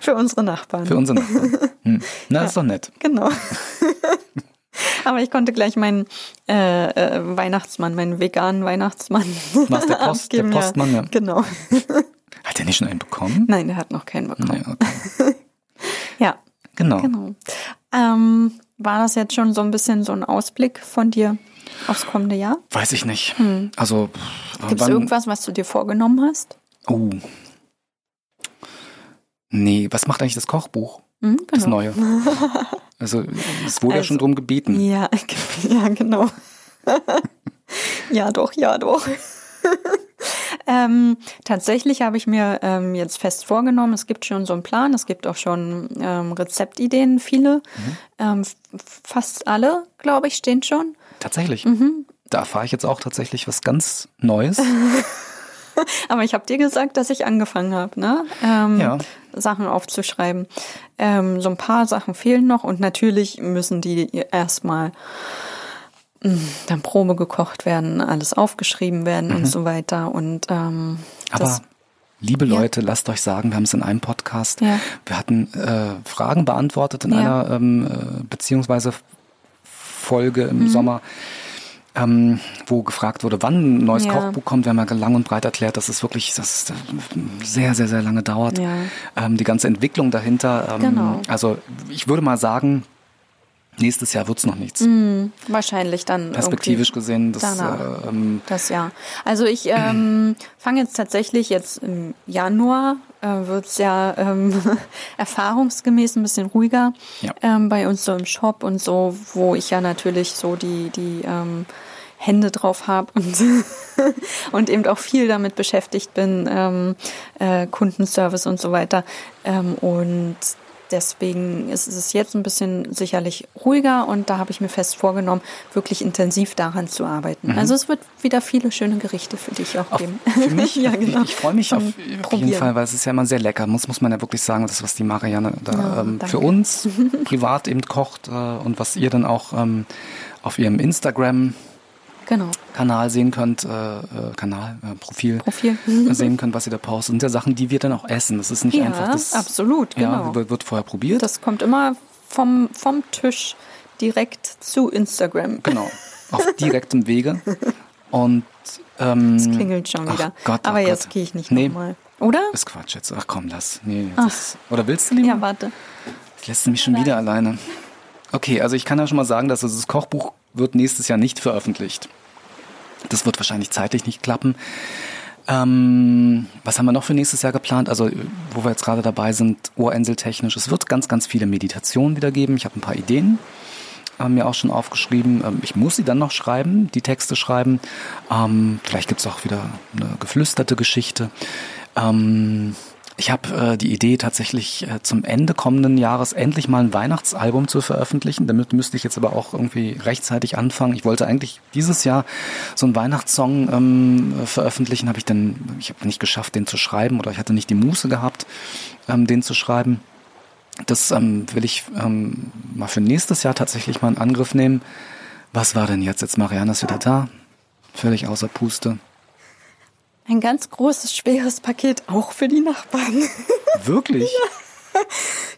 Speaker 1: Für unsere Nachbarn.
Speaker 2: für unsere Nachbarin. Hm. Na, ist doch nett.
Speaker 1: Genau. <laughs> Aber ich konnte gleich meinen äh, äh, Weihnachtsmann, meinen veganen Weihnachtsmann.
Speaker 2: Was, der Post- der Postmann, ja.
Speaker 1: Genau. <laughs>
Speaker 2: Hat er nicht schon einen bekommen?
Speaker 1: Nein, der hat noch keinen bekommen.
Speaker 2: Nee, okay.
Speaker 1: Ja,
Speaker 2: Genau.
Speaker 1: genau. Ähm, war das jetzt schon so ein bisschen so ein Ausblick von dir aufs kommende Jahr?
Speaker 2: Weiß ich nicht. Also, pff,
Speaker 1: Gibt es irgendwas, was du dir vorgenommen hast?
Speaker 2: Oh. Nee, was macht eigentlich das Kochbuch?
Speaker 1: Hm,
Speaker 2: Das
Speaker 1: genau.
Speaker 2: Neue. <laughs> Also, es wurde ja
Speaker 1: Also,
Speaker 2: schon drum gebeten.
Speaker 1: Ja, <laughs> ja, genau. <laughs> ja, doch, ja, doch. Ähm, tatsächlich habe ich mir ähm, jetzt fest vorgenommen, es gibt schon so einen Plan, es gibt auch schon ähm, Rezeptideen, viele.
Speaker 2: Mhm.
Speaker 1: Ähm, fast alle, glaube ich, stehen schon.
Speaker 2: Tatsächlich.
Speaker 1: Mhm.
Speaker 2: Da erfahre ich jetzt auch tatsächlich was ganz Neues. <laughs>
Speaker 1: Aber ich habe dir gesagt, dass ich angefangen habe, ne? Ähm,
Speaker 2: Ja.
Speaker 1: Sachen aufzuschreiben. Ähm, so ein paar Sachen fehlen noch und natürlich müssen die erstmal dann Probe gekocht werden, alles aufgeschrieben werden und so weiter. Und ähm,
Speaker 2: Mhm. Aber
Speaker 1: das,
Speaker 2: liebe
Speaker 1: Ja.
Speaker 2: Leute, lasst euch sagen, wir haben es in einem Podcast.
Speaker 1: Ja.
Speaker 2: Wir hatten äh, Fragen beantwortet in
Speaker 1: Ja.
Speaker 2: einer ähm, äh, beziehungsweise Folge im
Speaker 1: Mhm.
Speaker 2: Sommer. Ähm, wo gefragt wurde, wann ein neues. Kochbuch kommt, wir haben ja lang und breit erklärt, dass es wirklich dass es sehr, sehr, sehr lange dauert. Ähm, die ganze Entwicklung dahinter. Ähm,
Speaker 1: Genau.
Speaker 2: Also ich würde mal sagen, Nächstes Jahr wird's noch nichts.
Speaker 1: Mhm, wahrscheinlich dann.
Speaker 2: Perspektivisch gesehen, das,
Speaker 1: danach.
Speaker 2: äh, ähm,
Speaker 1: Das ja. Also ich ähm, <clears throat> fange jetzt tatsächlich jetzt im Januar äh, wird's ja ähm, <laughs> erfahrungsgemäß ein bisschen ruhiger
Speaker 2: Ja.
Speaker 1: ähm, bei uns so im Shop und so, wo ich ja natürlich so die die ähm, Hände drauf habe und <laughs> und eben auch viel damit beschäftigt bin, ähm, äh, Kundenservice und so weiter. Ähm, und deswegen ist es jetzt ein bisschen sicherlich ruhiger und da habe ich mir fest vorgenommen, wirklich intensiv daran zu arbeiten. Also es wird wieder viele schöne Gerichte für dich auch
Speaker 2: Mhm. Auf,
Speaker 1: geben.
Speaker 2: für mich, <laughs>
Speaker 1: ja, genau.
Speaker 2: ich, ich freue mich auf, auf jeden. Fall, weil es ist ja immer sehr lecker, muss, muss man ja wirklich sagen, das, was die Marianne da
Speaker 1: Ja,
Speaker 2: ähm, für uns <laughs> privat eben kocht äh, und was ihr dann auch ähm, auf ihrem Instagram-Kanal
Speaker 1: Genau.
Speaker 2: sehen könnt, äh, äh, Kanal, äh, Profil,
Speaker 1: Profil. <laughs>
Speaker 2: sehen könnt, was ihr da postet, sind ja Sachen, die wir dann auch essen. Das ist nicht
Speaker 1: Ja,
Speaker 2: einfach das.
Speaker 1: absolut,
Speaker 2: Ja,
Speaker 1: genau.
Speaker 2: wird, wird vorher probiert.
Speaker 1: Das kommt immer vom, vom Tisch direkt zu Instagram.
Speaker 2: genau. <laughs> Auf direktem Wege. Und ähm,
Speaker 1: Es klingelt schon wieder.
Speaker 2: Gott,
Speaker 1: Aber
Speaker 2: ach
Speaker 1: jetzt
Speaker 2: Gott.
Speaker 1: gehe ich nicht
Speaker 2: Nee.
Speaker 1: nochmal. Oder?
Speaker 2: ist Quatsch jetzt. Ach komm, lass. Nee, das, oder willst du lieber?
Speaker 1: Ja, warte.
Speaker 2: Jetzt lässt du mich schon wieder alleine. Okay, also ich kann ja schon mal sagen, dass das Kochbuch wird nächstes Jahr nicht veröffentlicht. Das wird wahrscheinlich zeitlich nicht klappen. Ähm, was haben wir noch für nächstes Jahr geplant? Also, wo wir jetzt gerade dabei sind, ohrenseltechnisch. Es wird ganz, ganz viele Meditationen wieder geben. Ich habe ein paar Ideen haben mir auch schon aufgeschrieben. Ähm, Ich muss sie dann noch schreiben, die Texte schreiben. Ähm, vielleicht gibt's auch wieder eine geflüsterte Geschichte. Ich habe äh, die Idee tatsächlich äh, zum Ende kommenden Jahres endlich mal ein Weihnachtsalbum zu veröffentlichen. Damit müsste ich jetzt aber auch irgendwie rechtzeitig anfangen. Ich wollte eigentlich dieses Jahr so einen Weihnachtssong ähm, äh, veröffentlichen, habe ich ich habe nicht geschafft, den zu schreiben oder ich hatte nicht die Muße gehabt, ähm, den zu schreiben. Das ähm, will ich ähm, mal für nächstes Jahr tatsächlich mal in Angriff nehmen. Was war denn jetzt? Jetzt Marianne ist wieder da. Völlig außer Puste.
Speaker 1: Ein ganz großes, schweres Paket auch für die Nachbarn. <laughs>
Speaker 2: Wirklich?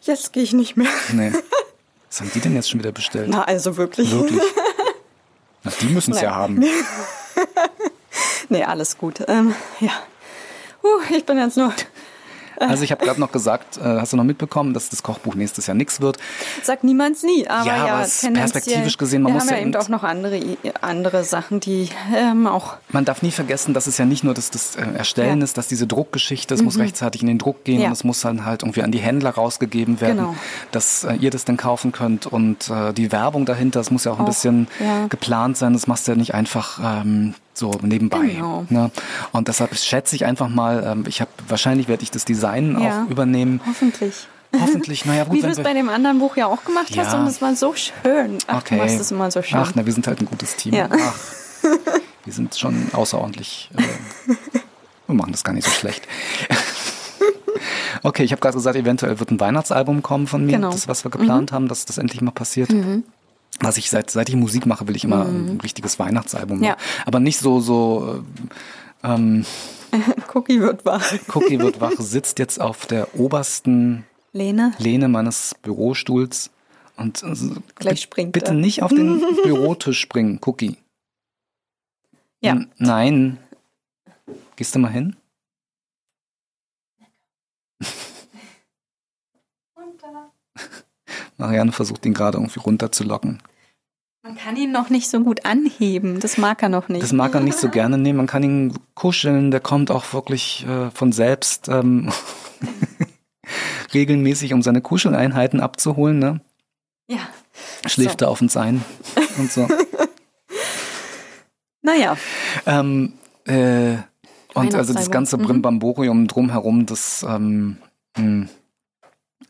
Speaker 1: Jetzt gehe ich nicht mehr.
Speaker 2: Nee. Was haben die denn jetzt schon wieder bestellt?
Speaker 1: Na, also wirklich.
Speaker 2: Wirklich? Na, die müssen es ja haben. <laughs>
Speaker 1: Nee, alles gut. Ähm, ja. Uh, ich bin jetzt nur.
Speaker 2: Also ich habe gerade noch gesagt, äh, hast du noch mitbekommen, dass das Kochbuch nächstes Jahr nichts wird?
Speaker 1: Sag niemals nie, aber
Speaker 2: Ja,
Speaker 1: ja,
Speaker 2: aber perspektivisch gesehen, man muss ja
Speaker 1: eben auch noch andere, andere Sachen, die ähm, auch
Speaker 2: Man darf nie vergessen, dass es ja nicht nur das, das äh, Erstellen
Speaker 1: Ja.
Speaker 2: ist, dass diese Druckgeschichte, es muss rechtzeitig in den Druck gehen
Speaker 1: Ja.
Speaker 2: und es muss dann halt irgendwie an die Händler rausgegeben werden,
Speaker 1: Genau.
Speaker 2: dass äh, ihr das dann kaufen könnt und äh, die Werbung dahinter, es muss ja auch ein
Speaker 1: Auch,
Speaker 2: bisschen
Speaker 1: ja.
Speaker 2: geplant sein, das machst du ja nicht einfach ähm, so nebenbei.
Speaker 1: Genau.
Speaker 2: Ne? Und deshalb schätze ich einfach mal, ähm, ich habe wahrscheinlich werde ich das Design
Speaker 1: Ja.
Speaker 2: auch übernehmen.
Speaker 1: hoffentlich.
Speaker 2: Hoffentlich, naja <laughs> gut,
Speaker 1: Wie du es bei dem anderen Buch ja auch gemacht hast
Speaker 2: Ja.
Speaker 1: und es war so schön. Ach,
Speaker 2: okay.
Speaker 1: du machst es immer so schön.
Speaker 2: Ach, na, wir sind halt ein gutes Team.
Speaker 1: Ja.
Speaker 2: Ach, wir sind schon außerordentlich. Äh, <laughs> wir machen das gar nicht so schlecht. Okay, ich habe gerade gesagt, eventuell wird ein Weihnachtsalbum kommen von mir.
Speaker 1: Genau.
Speaker 2: Das, was wir geplant haben, dass das endlich mal passiert. Was ich seit seit ich Musik mache, will ich immer ein richtiges Weihnachtsalbum.
Speaker 1: Ja.
Speaker 2: machen. Aber nicht so so. äh, Ähm, <laughs>
Speaker 1: Cookie wird wach.
Speaker 2: Cookie wird wach, sitzt jetzt auf der obersten
Speaker 1: Lene,
Speaker 2: Lehne meines Bürostuhls und äh,
Speaker 1: Gleich springt
Speaker 2: bitte
Speaker 1: er.
Speaker 2: nicht auf den <laughs> Bürotisch springen, Cookie.
Speaker 1: Ja.
Speaker 2: N nein. Gehst du mal hin? <laughs> Marianne versucht ihn gerade irgendwie runterzulocken.
Speaker 1: man kann ihn noch nicht so gut anheben. Das mag er noch nicht.
Speaker 2: Das mag er nicht so gerne nehmen. Man kann ihn kuscheln. Der kommt auch wirklich äh, von selbst ähm, <laughs> regelmäßig, um seine Kuscheleinheiten abzuholen. Ne?
Speaker 1: ja.
Speaker 2: Schläft
Speaker 1: So.
Speaker 2: er auf uns ein und so. <laughs>
Speaker 1: Naja,
Speaker 2: Ähm, äh, und also das ganze
Speaker 1: Mhm.
Speaker 2: Brimbamborium drumherum, das ähm, mh,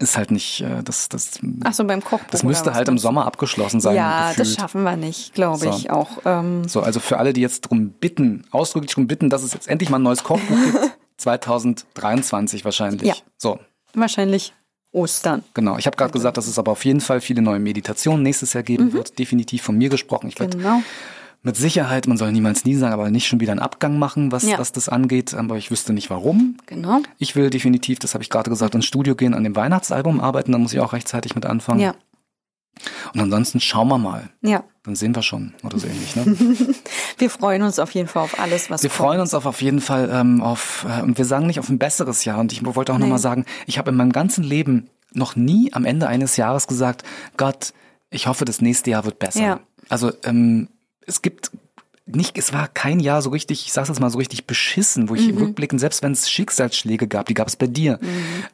Speaker 2: ist halt nicht, äh, das, das,
Speaker 1: ach so, beim Kochbuch.
Speaker 2: das müsste halt im? Sommer abgeschlossen sein.
Speaker 1: Ja, das
Speaker 2: gefühlt.
Speaker 1: schaffen wir nicht, glaube
Speaker 2: So.
Speaker 1: ich auch. Ähm,
Speaker 2: So, also für alle, die jetzt drum bitten, ausdrücklich drum bitten, dass es jetzt endlich mal ein neues Kochbuch gibt, <laughs> 2023 wahrscheinlich.
Speaker 1: Ja.
Speaker 2: So,
Speaker 1: wahrscheinlich Ostern.
Speaker 2: genau. Ich habe gerade gesagt, dass es aber auf jeden Fall viele neue Meditationen nächstes Jahr geben wird. Definitiv von mir gesprochen. Ich werde
Speaker 1: Genau.
Speaker 2: Mit Sicherheit, man soll niemals nie sagen, aber nicht schon wieder einen Abgang machen, was,
Speaker 1: Ja.
Speaker 2: was das angeht. Aber ich wüsste nicht warum.
Speaker 1: Genau.
Speaker 2: Ich will definitiv, das habe ich gerade gesagt, ins Studio gehen, an dem Weihnachtsalbum arbeiten, da muss ich auch rechtzeitig mit anfangen.
Speaker 1: Ja.
Speaker 2: Und ansonsten schauen wir mal.
Speaker 1: Ja.
Speaker 2: Dann sehen wir schon oder so ähnlich. Ne? <laughs>
Speaker 1: Wir freuen uns auf jeden Fall auf alles, was
Speaker 2: Wir
Speaker 1: kommt.
Speaker 2: freuen uns auf, auf jeden Fall ähm, auf, äh, und wir sagen nicht auf ein besseres Jahr. Und ich wollte auch noch
Speaker 1: Nee.
Speaker 2: nochmal sagen, ich habe in meinem ganzen Leben noch nie am Ende eines Jahres gesagt, Gott, ich hoffe, das nächste Jahr wird besser.
Speaker 1: Ja.
Speaker 2: Also ähm, es gibt nicht, es war kein Jahr so richtig, ich sag's jetzt mal so richtig beschissen, wo ich
Speaker 1: Mhm.
Speaker 2: rückblickend, selbst wenn es Schicksalsschläge gab, die gab es bei dir,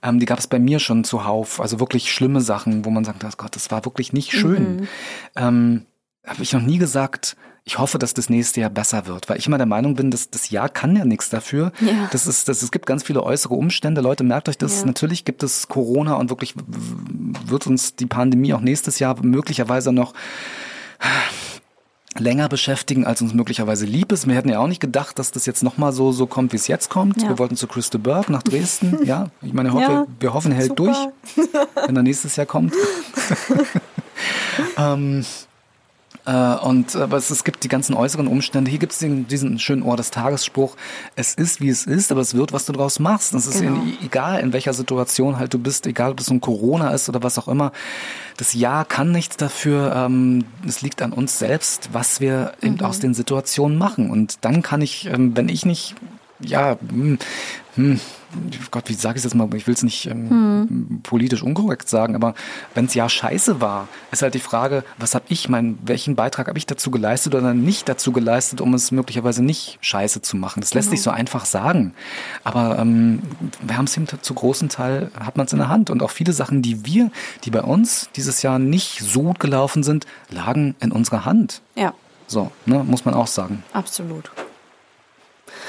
Speaker 2: ähm, die gab es bei mir schon zuhauf, also wirklich schlimme Sachen, wo man sagt, oh Gott, das war wirklich nicht schön.
Speaker 1: Mhm.
Speaker 2: Ähm, Habe ich noch nie gesagt, ich hoffe, dass das nächste Jahr besser wird, weil ich immer der Meinung bin, dass das Jahr kann ja nichts dafür.
Speaker 1: Ja.
Speaker 2: Das ist, das, es gibt ganz viele äußere Umstände. Leute, merkt euch das.
Speaker 1: Ja.
Speaker 2: Natürlich gibt es Corona und wirklich wird uns die Pandemie auch nächstes Jahr möglicherweise noch länger beschäftigen, als uns möglicherweise lieb ist. Wir hätten ja auch nicht gedacht, dass das jetzt nochmal so, so kommt, wie es jetzt kommt.
Speaker 1: Ja.
Speaker 2: Wir wollten zu Christa Berg nach Dresden. <laughs> ja, ich meine, hoffe,
Speaker 1: Ja,
Speaker 2: wir hoffen, er hält
Speaker 1: super.
Speaker 2: durch, wenn er nächstes Jahr kommt. <laughs> <laughs> ähm, äh, und aber es, es gibt die ganzen äußeren Umstände. Hier gibt es diesen schönen Ohr des Tagesspruch. Es ist wie es ist, aber es wird, was du daraus machst. Es ist
Speaker 1: Genau.
Speaker 2: in, egal, in welcher Situation halt du bist, egal ob es um Corona ist oder was auch immer. Das Jahr kann nichts dafür. Ähm, es liegt an uns selbst, was wir
Speaker 1: Mhm.
Speaker 2: eben aus den Situationen machen. Und dann kann ich, ähm, wenn ich nicht ja, hm, hm, Gott, wie sage ich das mal? Ich will es nicht ähm, politisch unkorrekt sagen, aber wenn's ja scheiße war, ist halt die Frage, was habe ich, mein, welchen Beitrag habe ich dazu geleistet oder nicht dazu geleistet, um es möglicherweise nicht scheiße zu machen. Das lässt sich so einfach sagen, aber ähm, wir haben es eben zu großen Teil hat man es in der Hand und auch viele Sachen, die wir, die bei uns dieses Jahr nicht so gut gelaufen sind, lagen in unserer Hand.
Speaker 1: Ja,
Speaker 2: So, ne, muss man auch sagen.
Speaker 1: absolut.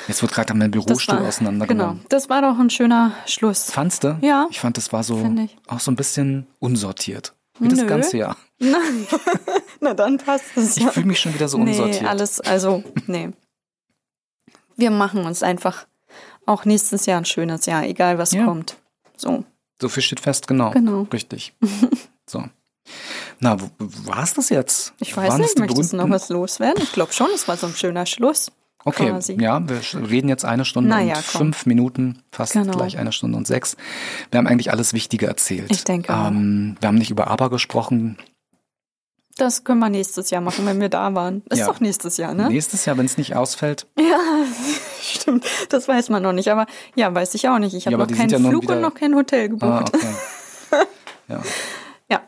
Speaker 2: Jetzt wird gerade mein Bürostuhl auseinandergenommen.
Speaker 1: Genau, das war doch ein schöner Schluss.
Speaker 2: Fandst du?
Speaker 1: Ja.
Speaker 2: Ich fand, das war so auch so ein bisschen unsortiert. Wie das
Speaker 1: Nö.
Speaker 2: ganze Jahr. <laughs>
Speaker 1: Na dann passt es
Speaker 2: Ich fühle mich schon wieder so unsortiert.
Speaker 1: Nee, alles, also, nee. Wir machen uns einfach auch nächstes Jahr ein schönes Jahr, egal was
Speaker 2: Ja.
Speaker 1: kommt. So.
Speaker 2: So viel steht fest, genau.
Speaker 1: Genau.
Speaker 2: Richtig. <laughs> so. Na, war es das jetzt?
Speaker 1: Ich weiß
Speaker 2: Waren
Speaker 1: nicht, möchtest du noch was loswerden? Ich glaube schon, es war so ein schöner Schluss.
Speaker 2: Okay,
Speaker 1: quasi.
Speaker 2: ja, wir reden jetzt eine Stunde
Speaker 1: Na ja,
Speaker 2: und
Speaker 1: komm.
Speaker 2: fünf Minuten, fast
Speaker 1: Genau.
Speaker 2: gleich eine Stunde und sechs. Wir haben eigentlich alles Wichtige erzählt.
Speaker 1: Ich denke auch.
Speaker 2: ähm, Wir haben nicht über Aber gesprochen.
Speaker 1: Das können wir nächstes Jahr machen, wenn wir da waren. Ist
Speaker 2: Ja.
Speaker 1: doch nächstes Jahr, ne?
Speaker 2: Nächstes Jahr, wenn es nicht ausfällt.
Speaker 1: Ja, <laughs> stimmt. Das weiß man noch nicht. Aber ja, weiß ich auch nicht. Ich habe
Speaker 2: Ja,
Speaker 1: noch keinen
Speaker 2: ja
Speaker 1: Flug
Speaker 2: wieder-
Speaker 1: und noch kein Hotel gebucht.
Speaker 2: Ah, okay. <laughs> ja.
Speaker 1: Ja.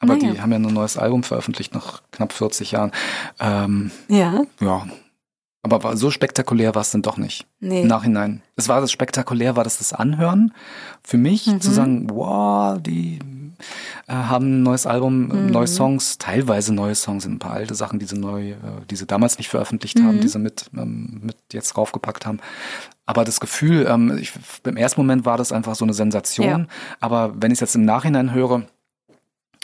Speaker 2: Aber
Speaker 1: Naja.
Speaker 2: die haben ja ein neues Album veröffentlicht nach knapp 40 Jahren. Ähm,
Speaker 1: Ja.
Speaker 2: ja. Aber so spektakulär war es dann doch nicht.
Speaker 1: Nee.
Speaker 2: Im Nachhinein. Es war das spektakulär, war das das Anhören. Für mich
Speaker 1: Mhm.
Speaker 2: zu sagen, wow, die äh, haben ein neues Album,
Speaker 1: Mhm.
Speaker 2: äh, neue Songs, teilweise neue Songs, ein paar alte Sachen, die sie neu, äh, die sie damals nicht veröffentlicht
Speaker 1: Mhm.
Speaker 2: haben, die sie mit, ähm, mit jetzt raufgepackt haben. Aber das Gefühl, ähm, ich, im ersten Moment war das einfach so eine Sensation.
Speaker 1: Ja.
Speaker 2: Aber wenn ich es jetzt im Nachhinein höre,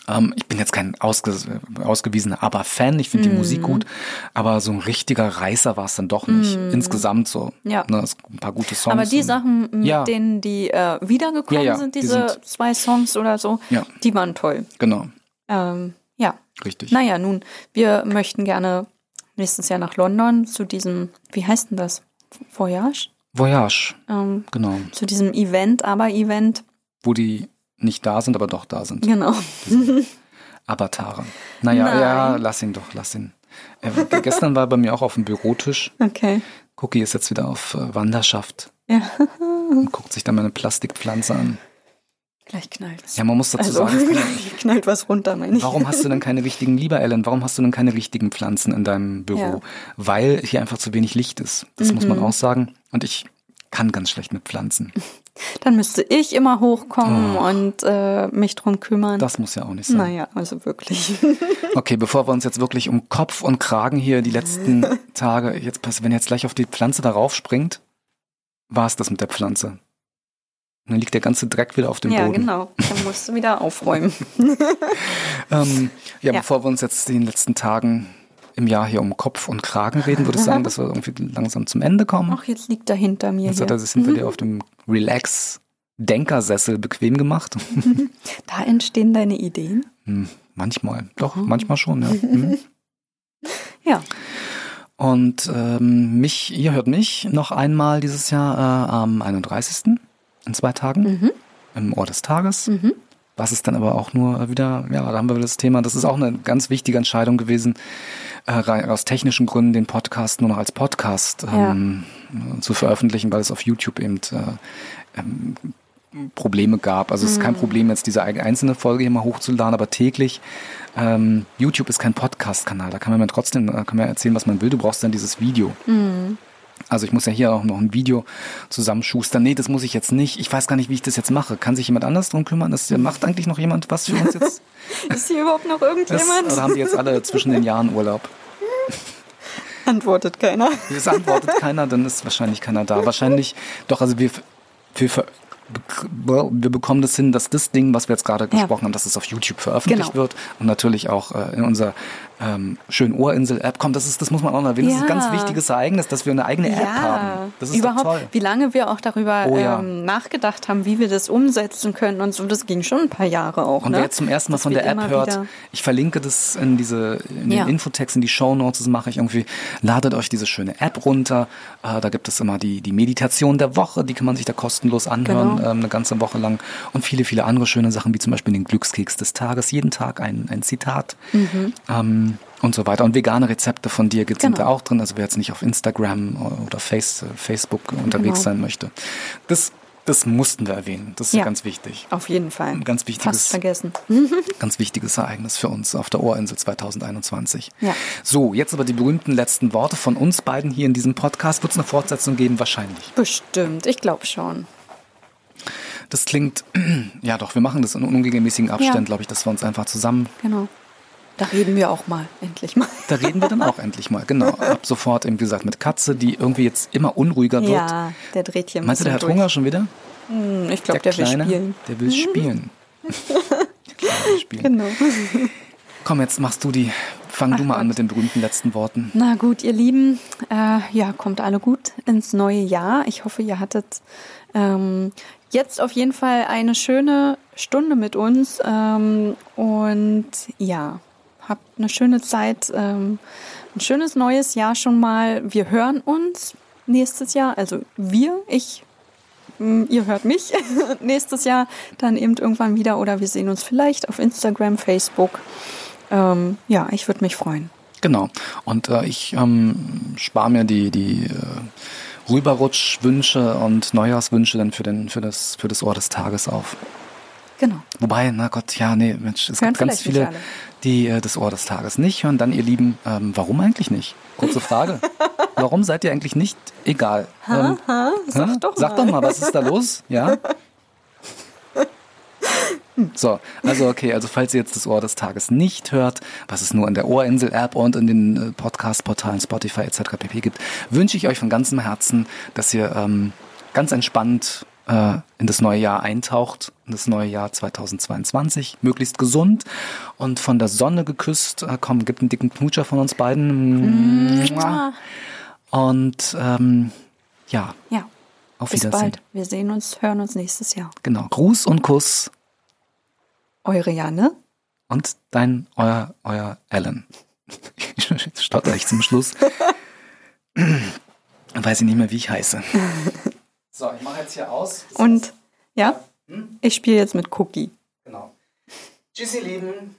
Speaker 2: ähm, ich bin jetzt kein ausge, ausgewiesener Aber-Fan, ich finde die
Speaker 1: Mhm.
Speaker 2: Musik gut, aber so ein richtiger Reißer war es dann doch nicht. Insgesamt so.
Speaker 1: Ja.
Speaker 2: Ne, ein paar gute Songs.
Speaker 1: Aber die Sachen, mit
Speaker 2: Ja.
Speaker 1: denen die äh, wiedergekommen
Speaker 2: Ja, ja,
Speaker 1: sind,
Speaker 2: die
Speaker 1: diese
Speaker 2: sind-
Speaker 1: zwei Songs oder so, die waren toll.
Speaker 2: Genau,
Speaker 1: Ähm, ja.
Speaker 2: richtig.
Speaker 1: Naja, nun, wir möchten gerne nächstes Jahr nach London zu diesem, wie heißt denn das? Voyage?
Speaker 2: Voyage,
Speaker 1: Ähm,
Speaker 2: genau.
Speaker 1: zu diesem Event, aber Event.
Speaker 2: Wo die nicht da sind, aber doch da sind.
Speaker 1: Genau.
Speaker 2: Avatare. Naja,
Speaker 1: Nein.
Speaker 2: ja, lass ihn doch, lass ihn. Äh, ge- gestern war bei mir auch auf dem Bürotisch.
Speaker 1: Okay.
Speaker 2: Cookie ist jetzt wieder auf äh, Wanderschaft
Speaker 1: Ja.
Speaker 2: und guckt sich dann meine Plastikpflanze an.
Speaker 1: Gleich knallt's.
Speaker 2: Ja, man muss dazu
Speaker 1: also,
Speaker 2: sagen, <laughs>
Speaker 1: gleich knallt was runter, meine ich.
Speaker 2: Warum hast du denn keine richtigen, lieber Ellen, warum hast du denn keine richtigen Pflanzen in deinem Büro?
Speaker 1: Ja.
Speaker 2: Weil hier einfach zu wenig Licht ist. Das muss man
Speaker 1: Mhm.
Speaker 2: auch sagen. Und ich kann ganz schlecht mit Pflanzen. <laughs>
Speaker 1: Dann müsste ich immer hochkommen und äh, mich drum kümmern.
Speaker 2: Oh. Das muss ja auch nicht sein.
Speaker 1: naja, also wirklich. <laughs>
Speaker 2: Okay, bevor wir uns jetzt wirklich um Kopf und Kragen hier die letzten <laughs> Tage, jetzt wenn jetzt gleich auf die Pflanze darauf springt, war es das mit der Pflanze. Und dann liegt der ganze Dreck wieder auf dem
Speaker 1: ja,
Speaker 2: Boden.
Speaker 1: genau. Dann musst du wieder aufräumen.
Speaker 2: Ähm, ja,
Speaker 1: Ja.
Speaker 2: bevor wir uns jetzt in den letzten Tagen im Jahr hier um Kopf und Kragen reden, würde ich sagen, dass wir irgendwie langsam zum Ende kommen.
Speaker 1: Ach, jetzt liegt er hinter mir
Speaker 2: Jetzt
Speaker 1: hier.
Speaker 2: hat er sich hinter dir auf dem Relax-Denkersessel bequem gemacht. <laughs>
Speaker 1: Da entstehen deine Ideen.
Speaker 2: Hm, manchmal, doch, manchmal schon, ja. <laughs> Hm.
Speaker 1: Ja.
Speaker 2: Und ähm, mich, ihr hört mich noch einmal dieses Jahr äh, am 31. in zwei Tagen
Speaker 1: Mhm.
Speaker 2: im Ohr des Tages.
Speaker 1: Mhm.
Speaker 2: Was ist dann aber auch nur wieder, ja, da haben wir wieder das Thema, das ist auch eine ganz wichtige Entscheidung gewesen, äh, aus technischen Gründen den Podcast nur noch als Podcast ähm, zu veröffentlichen, weil es auf YouTube eben äh, ähm, Probleme gab. Also es ist kein Problem, jetzt diese einzelne Folge hier mal hochzuladen, aber täglich. Ähm, YouTube ist kein Podcast-Kanal, da kann man trotzdem äh, kann man erzählen, was man will. Du brauchst dann dieses Video. Also ich muss ja hier auch noch ein Video zusammenschustern. Nee, das muss ich jetzt nicht. Ich weiß gar nicht, wie ich das jetzt mache. Kann sich jemand anders drum kümmern? Das macht eigentlich noch jemand was für uns <laughs> jetzt?
Speaker 1: Ist hier überhaupt noch
Speaker 2: Das,
Speaker 1: irgendjemand?
Speaker 2: oder haben die jetzt alle zwischen den Jahren Urlaub? <laughs>
Speaker 1: Antwortet keiner.
Speaker 2: Es antwortet keiner, dann ist wahrscheinlich keiner da. Wahrscheinlich, doch, also wir, wir, wir bekommen das hin, dass das Ding, was wir jetzt gerade
Speaker 1: Ja.
Speaker 2: gesprochen haben, dass es auf YouTube veröffentlicht
Speaker 1: Genau.
Speaker 2: wird und natürlich auch äh, in unserer ähm, schönen Ohrinsel-App kommt. Das ist, das muss man auch noch erwähnen. Das ist ein ganz
Speaker 1: Ja.
Speaker 2: wichtiges Ereignis, dass wir eine eigene App haben. Das ist
Speaker 1: überhaupt,
Speaker 2: toll.
Speaker 1: wie lange wir auch darüber
Speaker 2: Oh ja.
Speaker 1: ähm, nachgedacht haben, wie wir das umsetzen können und so. Das ging schon ein paar Jahre auch.
Speaker 2: Und
Speaker 1: ne?
Speaker 2: wer jetzt zum ersten Mal
Speaker 1: Dass
Speaker 2: von der App hört, ich verlinke das in diese in den
Speaker 1: Ja.
Speaker 2: Infotext, in die Show Notes, das mache ich irgendwie. Ladet euch diese schöne App runter. Äh, da gibt es immer die die Meditation der Woche, die kann man sich da kostenlos anhören,
Speaker 1: Genau.
Speaker 2: ähm, eine ganze Woche lang. Und viele viele andere schöne Sachen, wie zum Beispiel den Glückskeks des Tages, jeden Tag ein ein Zitat ähm, und so weiter. Und vegane Rezepte von dir gibt sind.
Speaker 1: Genau.
Speaker 2: da auch drin. Also wer jetzt nicht auf Instagram oder Face, Facebook unterwegs
Speaker 1: Genau.
Speaker 2: sein möchte, das das mussten wir erwähnen. Das ist
Speaker 1: Ja.
Speaker 2: ganz wichtig.
Speaker 1: Auf jeden Fall.
Speaker 2: Ein ganz wichtiges-
Speaker 1: Fast vergessen. <laughs>
Speaker 2: Ganz wichtiges Ereignis für uns auf der Ohrinsel 2021.
Speaker 1: Ja.
Speaker 2: So, jetzt aber die berühmten letzten Worte von uns beiden hier in diesem Podcast. Wird es eine Fortsetzung geben? Wahrscheinlich.
Speaker 1: Bestimmt, ich glaube schon.
Speaker 2: Das klingt, <clears throat> ja doch, wir machen das in unregelmäßigen Abständen,
Speaker 1: Ja.
Speaker 2: glaube ich, dass wir uns einfach zusammen,
Speaker 1: Genau. Da reden wir auch mal, endlich mal.
Speaker 2: da reden wir dann auch endlich mal. Genau, <laughs> ab sofort, eben wie gesagt, mit Katze, die irgendwie jetzt immer unruhiger wird.
Speaker 1: Ja, der dreht hier ein
Speaker 2: Meinst du, der hat Hunger schon wieder?
Speaker 1: durch. Ich glaube, der, will spielen.
Speaker 2: Der will spielen. <laughs> der will spielen.
Speaker 1: Genau.
Speaker 2: Komm, jetzt machst du die, fang du mal an mit den berühmten letzten Worten.
Speaker 1: Na gut, ihr Lieben, äh, ja, kommt alle gut ins neue Jahr. Ich hoffe, ihr hattet ähm, jetzt auf jeden Fall eine schöne Stunde mit uns ähm, und ja, habt eine schöne Zeit, ähm, ein schönes neues Jahr schon mal. Wir hören uns nächstes Jahr, also wir, ich, mh, ihr hört mich <laughs> nächstes Jahr dann eben irgendwann wieder oder wir sehen uns vielleicht auf Instagram, Facebook. Ähm, ja, ich würde mich freuen.
Speaker 2: Genau. Und äh, ich ähm, spare mir die, die äh, Rüberrutschwünsche und Neujahrswünsche dann für, den, für, das, für das Ohr des Tages auf.
Speaker 1: Genau.
Speaker 2: Wobei, na Gott, ja, nee, Mensch, es
Speaker 1: Hören
Speaker 2: gibt ganz viele, die äh, das Ohr des Tages nicht hören. Dann, ihr Lieben, ähm, warum eigentlich nicht? Kurze Frage. <laughs> warum seid ihr eigentlich nicht egal? Ähm,
Speaker 1: sag
Speaker 2: hä?
Speaker 1: doch
Speaker 2: Sag
Speaker 1: mal.
Speaker 2: doch mal, was ist da los? Ja? <laughs> So, also okay, also falls ihr jetzt das Ohr des Tages nicht hört, was es nur in der Ohrinsel-App und in den äh, Podcast-Portalen Spotify etc. pp. gibt, wünsche ich euch von ganzem Herzen, dass ihr ähm, ganz entspannt äh, in das neue Jahr eintaucht, in das neue Jahr 2022, möglichst gesund und von der Sonne geküsst. Äh, komm, gibt einen dicken Knutscher von uns beiden. Und ähm, ja,
Speaker 1: Ja,
Speaker 2: auf
Speaker 1: bis
Speaker 2: Wiedersehen.
Speaker 1: bald. Wir sehen uns, hören uns nächstes Jahr.
Speaker 2: Genau, Gruß und Kuss
Speaker 1: Eure Janne.
Speaker 2: und dein, euer, euer Alan. <laughs> Jetzt stotter ich zum Schluss. <laughs> Weiß ich nicht mehr, wie ich heiße. <laughs> So, ich mache jetzt hier aus.
Speaker 1: Und ja, ich spiele jetzt mit Cookie.
Speaker 2: Genau. Tschüss, ihr Lieben.